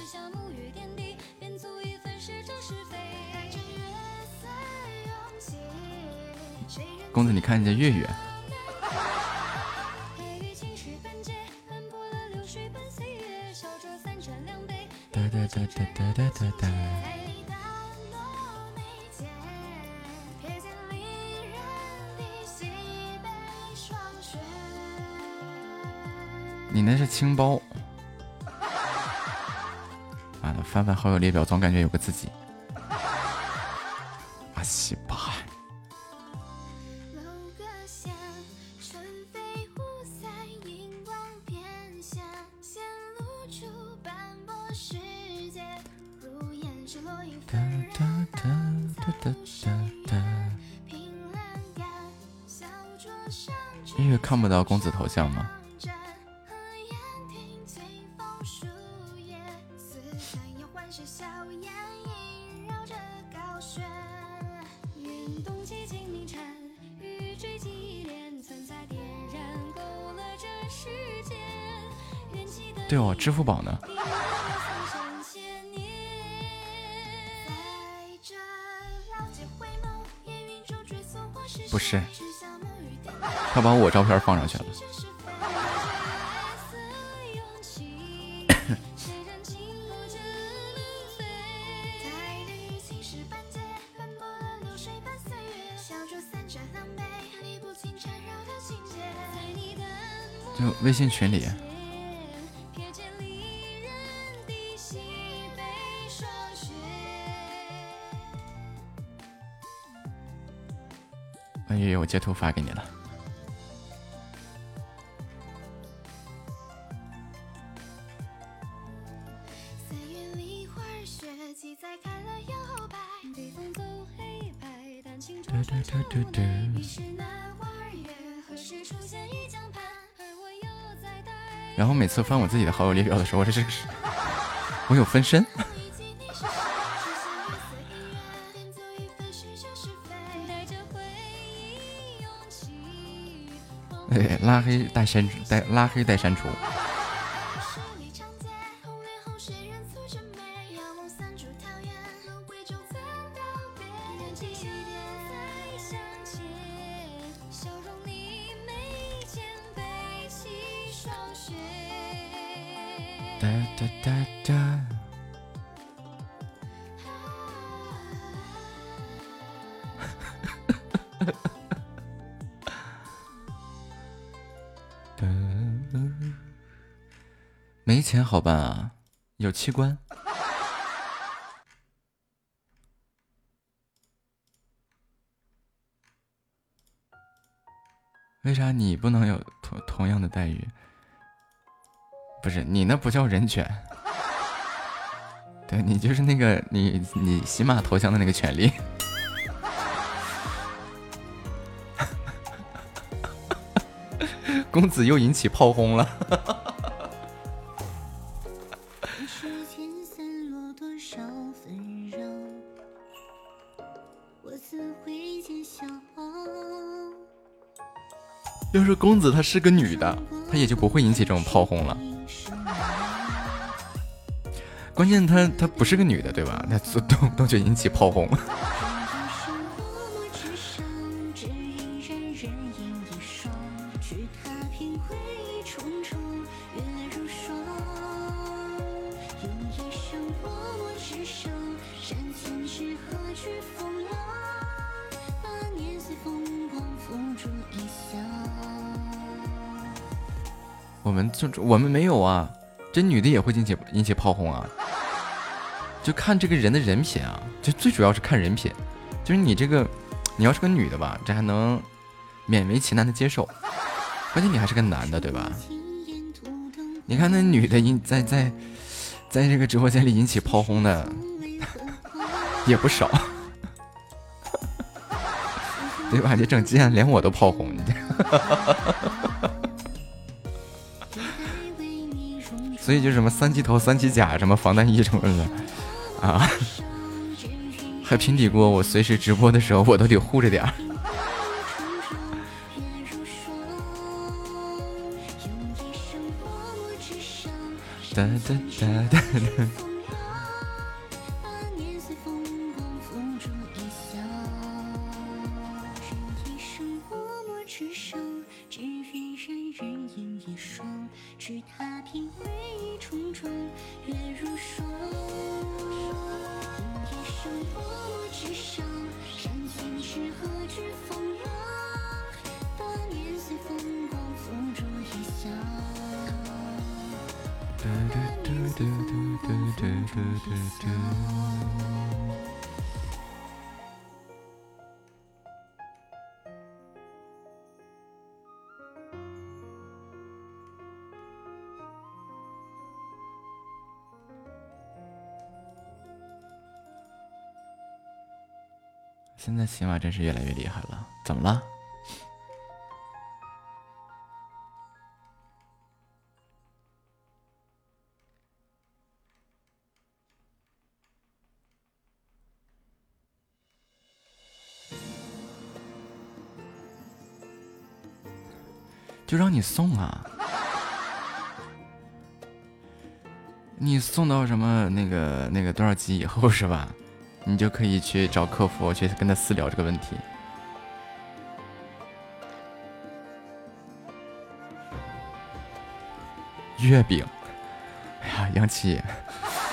水般岁月，哒哒哒哒哒哒哒哒。你那是清包。完了，翻翻好友列表，总感觉有个自己。是落看不到公子头像吗？对哦，支付宝呢是，他把我照片放上去了。就微信群里。畔？而我又在待。然后每次翻我自己的好友列表的时候，我这是 我有分身。带删除，带拉黑带删除。器官。为啥你不能有同同样的待遇？不是你那不叫人权，对你就是那个你你喜马头像的那个权利。公子又引起炮轰了。说公子她是个女的，她也就不会引起这种炮轰了。关键她她不是个女的，对吧？那都都就引起炮轰。我们没有啊，这女的也会引起引起炮轰啊。就看这个人的人品啊，就最主要是看人品，就是你这个，你要是个女的吧，这还能勉为其难的接受，关键你还是个男的，对吧？你看那女的引在在在这个直播间里引起炮轰的也不少，对吧？这整竟然连我都炮轰你，所以就什么三级头、三级甲、什么防弹衣什么的啊，还平底锅，我随时直播的时候我都得护着点儿。哒哒哒哒哒。越来越厉害了。怎么了？就让你送啊。你送到什么那个那个多少级以后是吧？你就可以去找客服，去跟他私聊这个问题。月饼。哎呀，杨琪。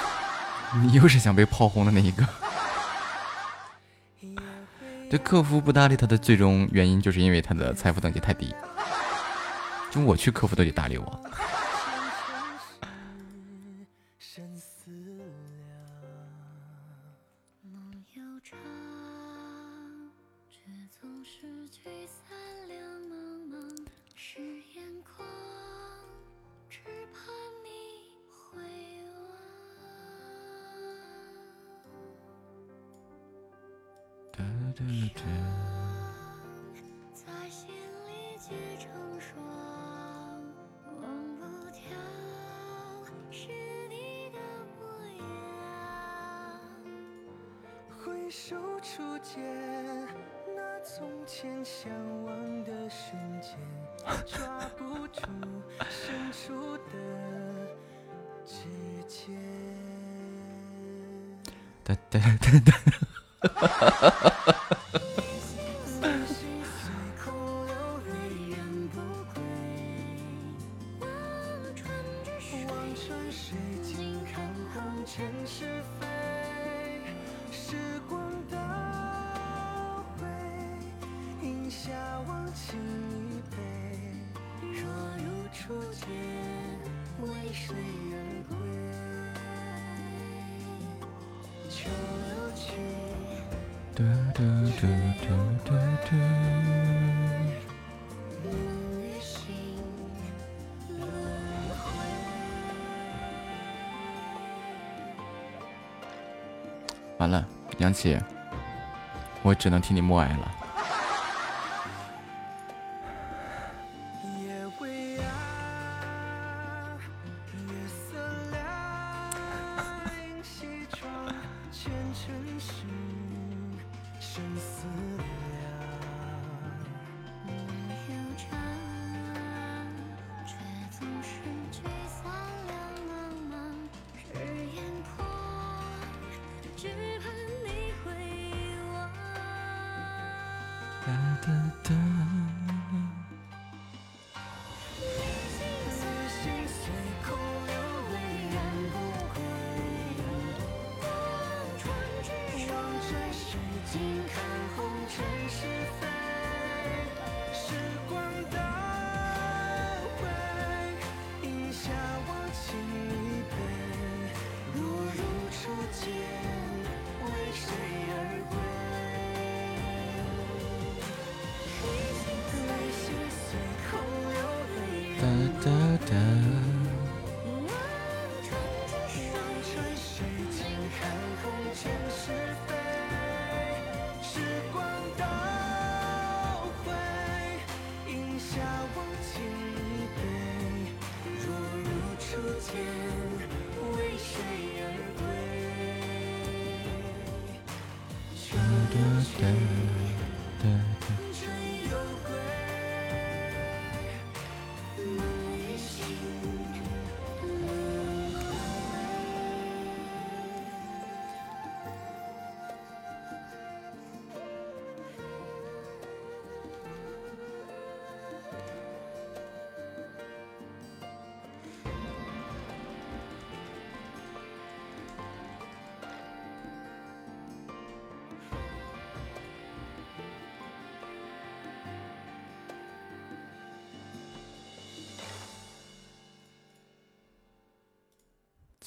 你又是想被炮轰的那一个。这客服不搭理他的最终原因，就是因为他的财富等级太低。就我去，客服都得搭理我。姐我只能替你默哀了。的灯。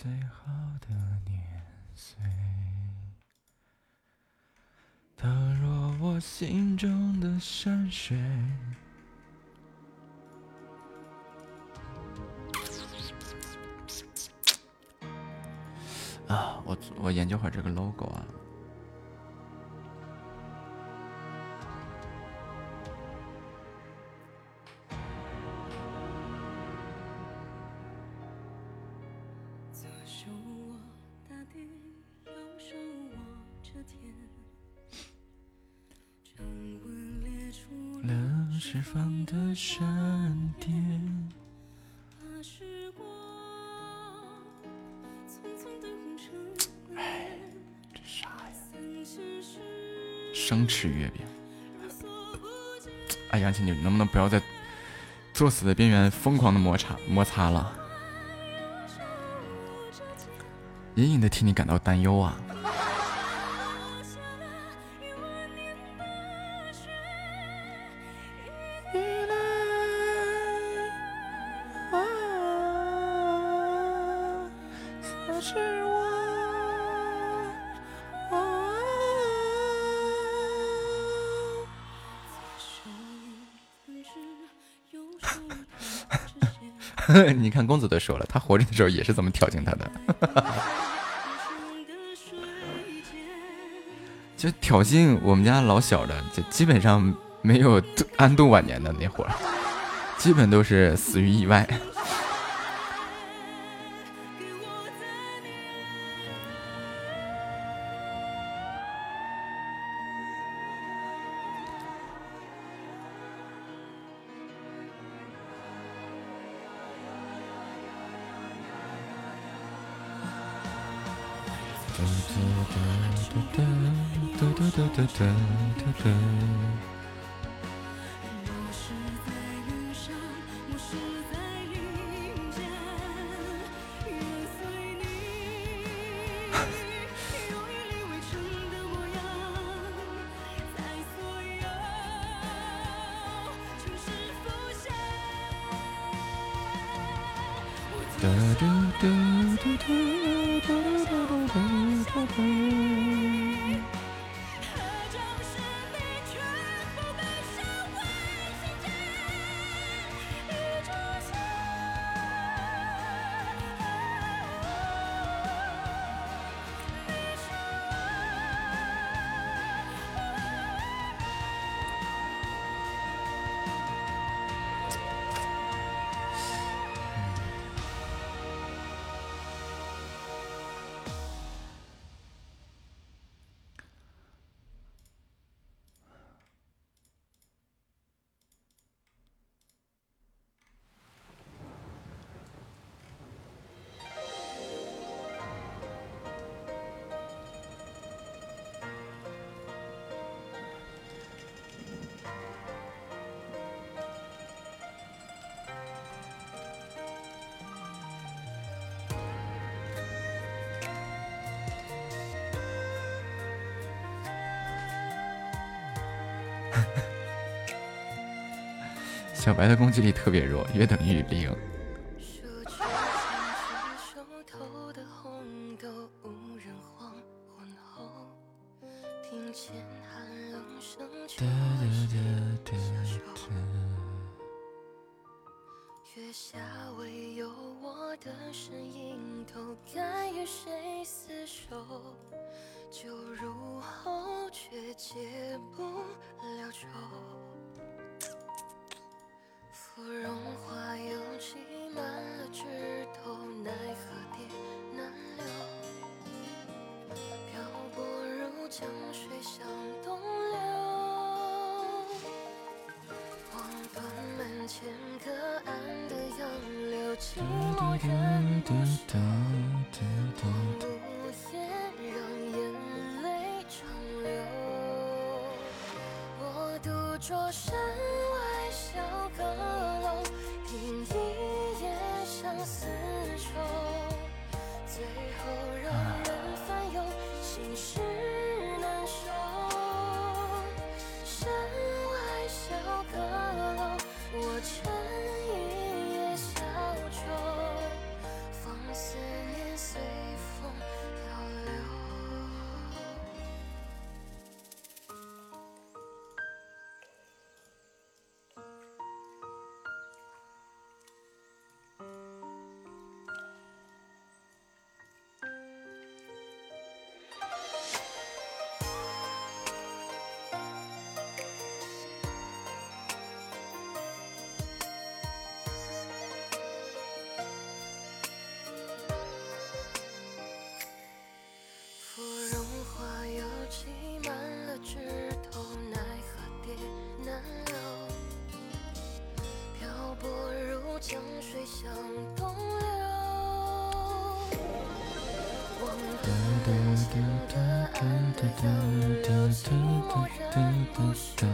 最好的年岁。倘若我心中的山水。啊，我我研究会儿这个 logo 啊。不要在作死的边缘疯狂的摩擦摩擦了？隐隐的替你感到担忧啊！你看，公子都说了，他活着的时候也是这么挑衅他的，就挑衅我们家老小的，就基本上没有安度晚年的那会儿，基本都是死于意外。哒哒哒哒哒哒哒哒哒哒哒白的攻击力特别弱，约等于零。江水向东流，往后的爱，都任我燃烧。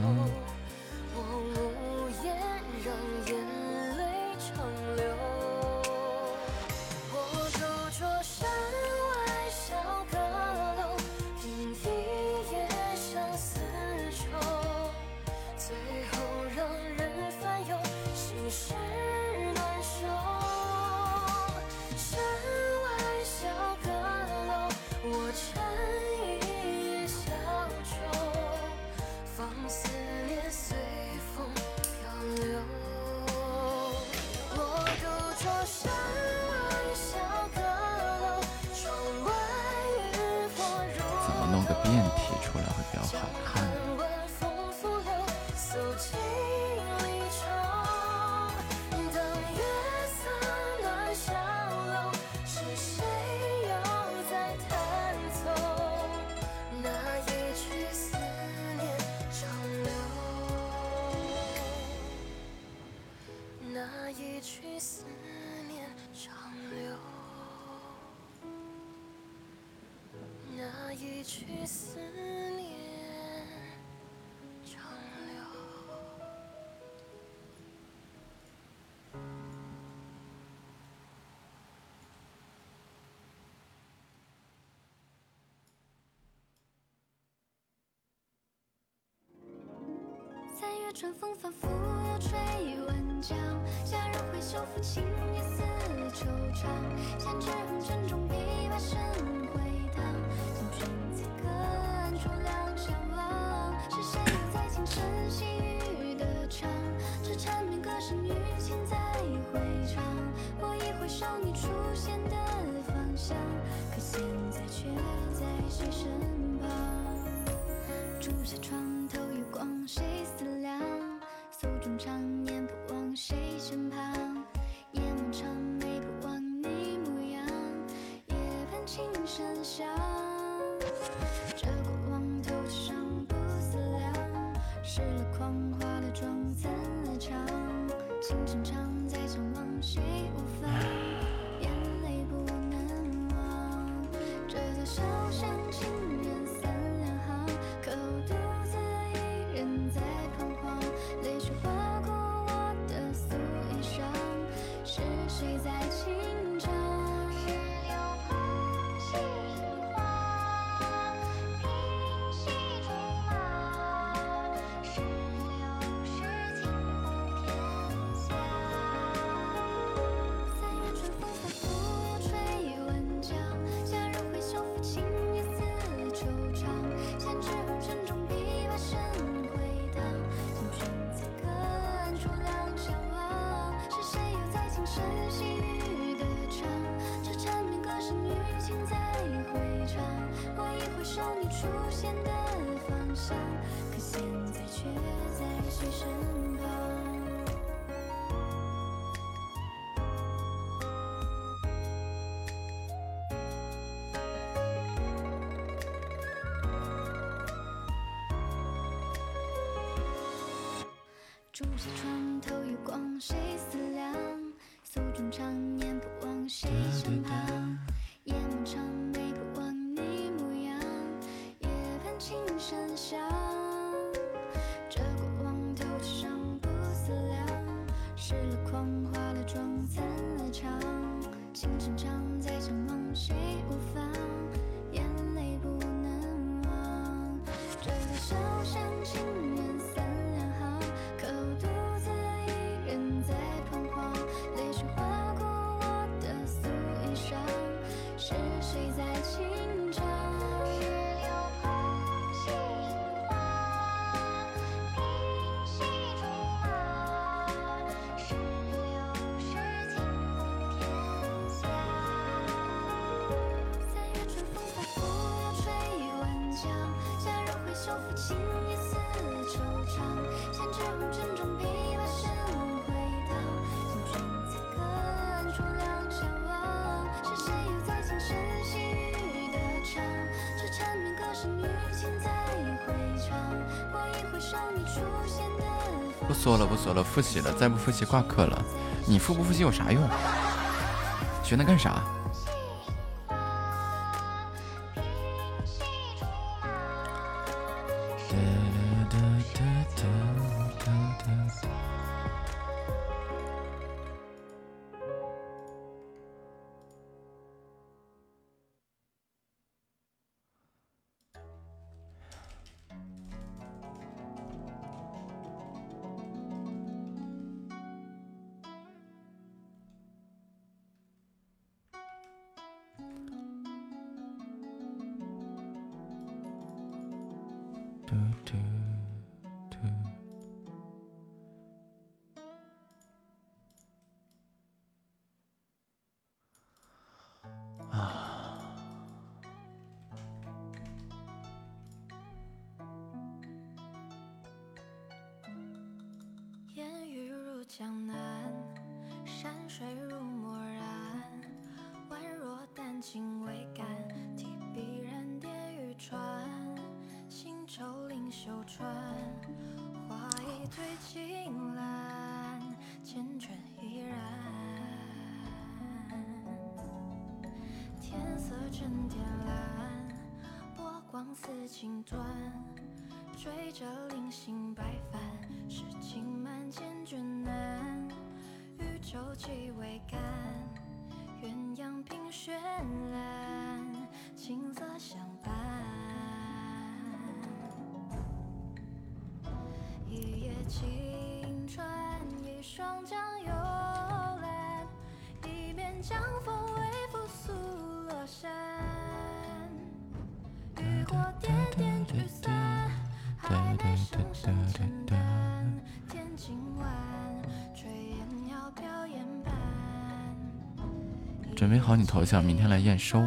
竹下床头月光谁思量诉衷肠念不忘谁身旁研墨长每个忘你模样夜半琴声响这过往偷偷赏不思量失了狂画了妆散了场清晨唱不说了不说了复习了再不复习挂科了你复不复习有啥用？学那干啥？头像明天来验收，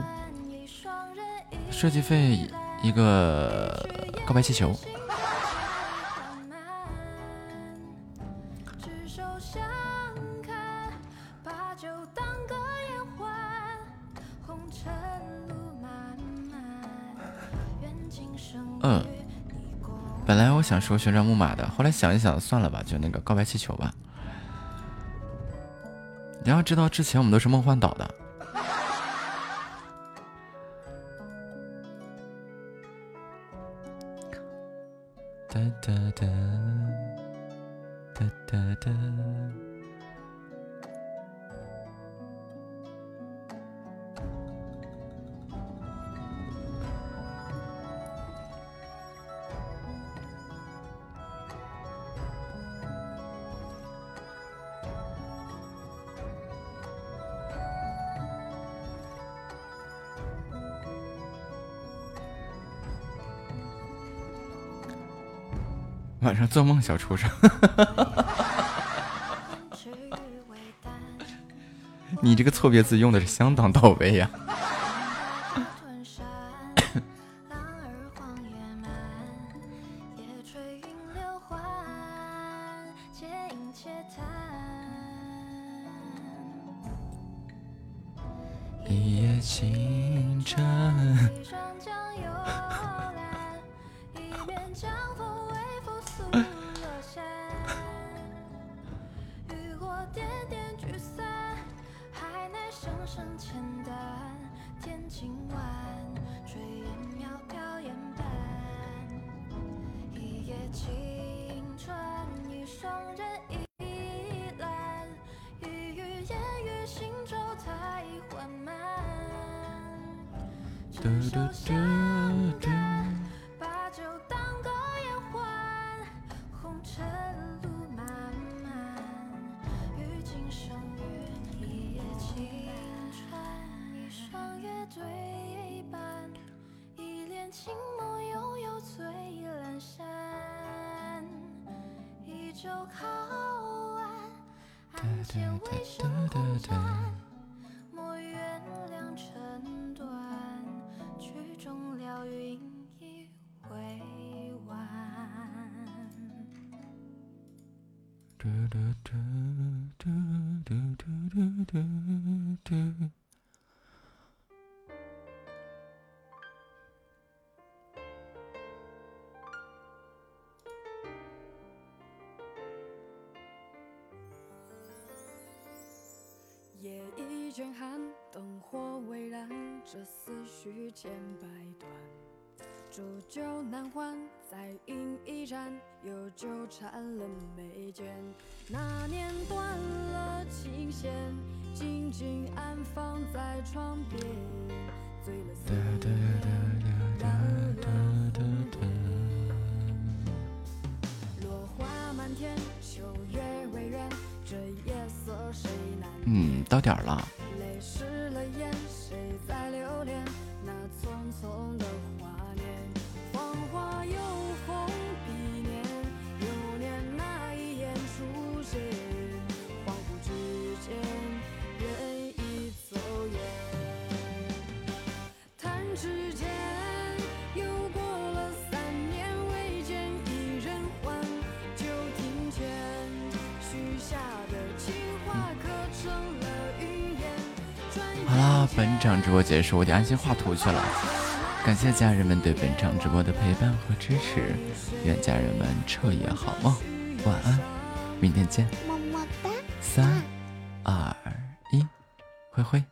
设计费一个告白气球。本来我想说旋转木马的，后来想一想，算了吧，就那个告白气球吧。你要知道之前我们都是梦幻岛的。哒哒哒哒哒做梦小畜生。你这个错别字用的是相当到位呀。播结束，我就安心画图去了。感谢家人们对本场直播的陪伴和支持，愿家人们彻夜好梦，晚安，明天见，么么哒，三，二，一，灰灰。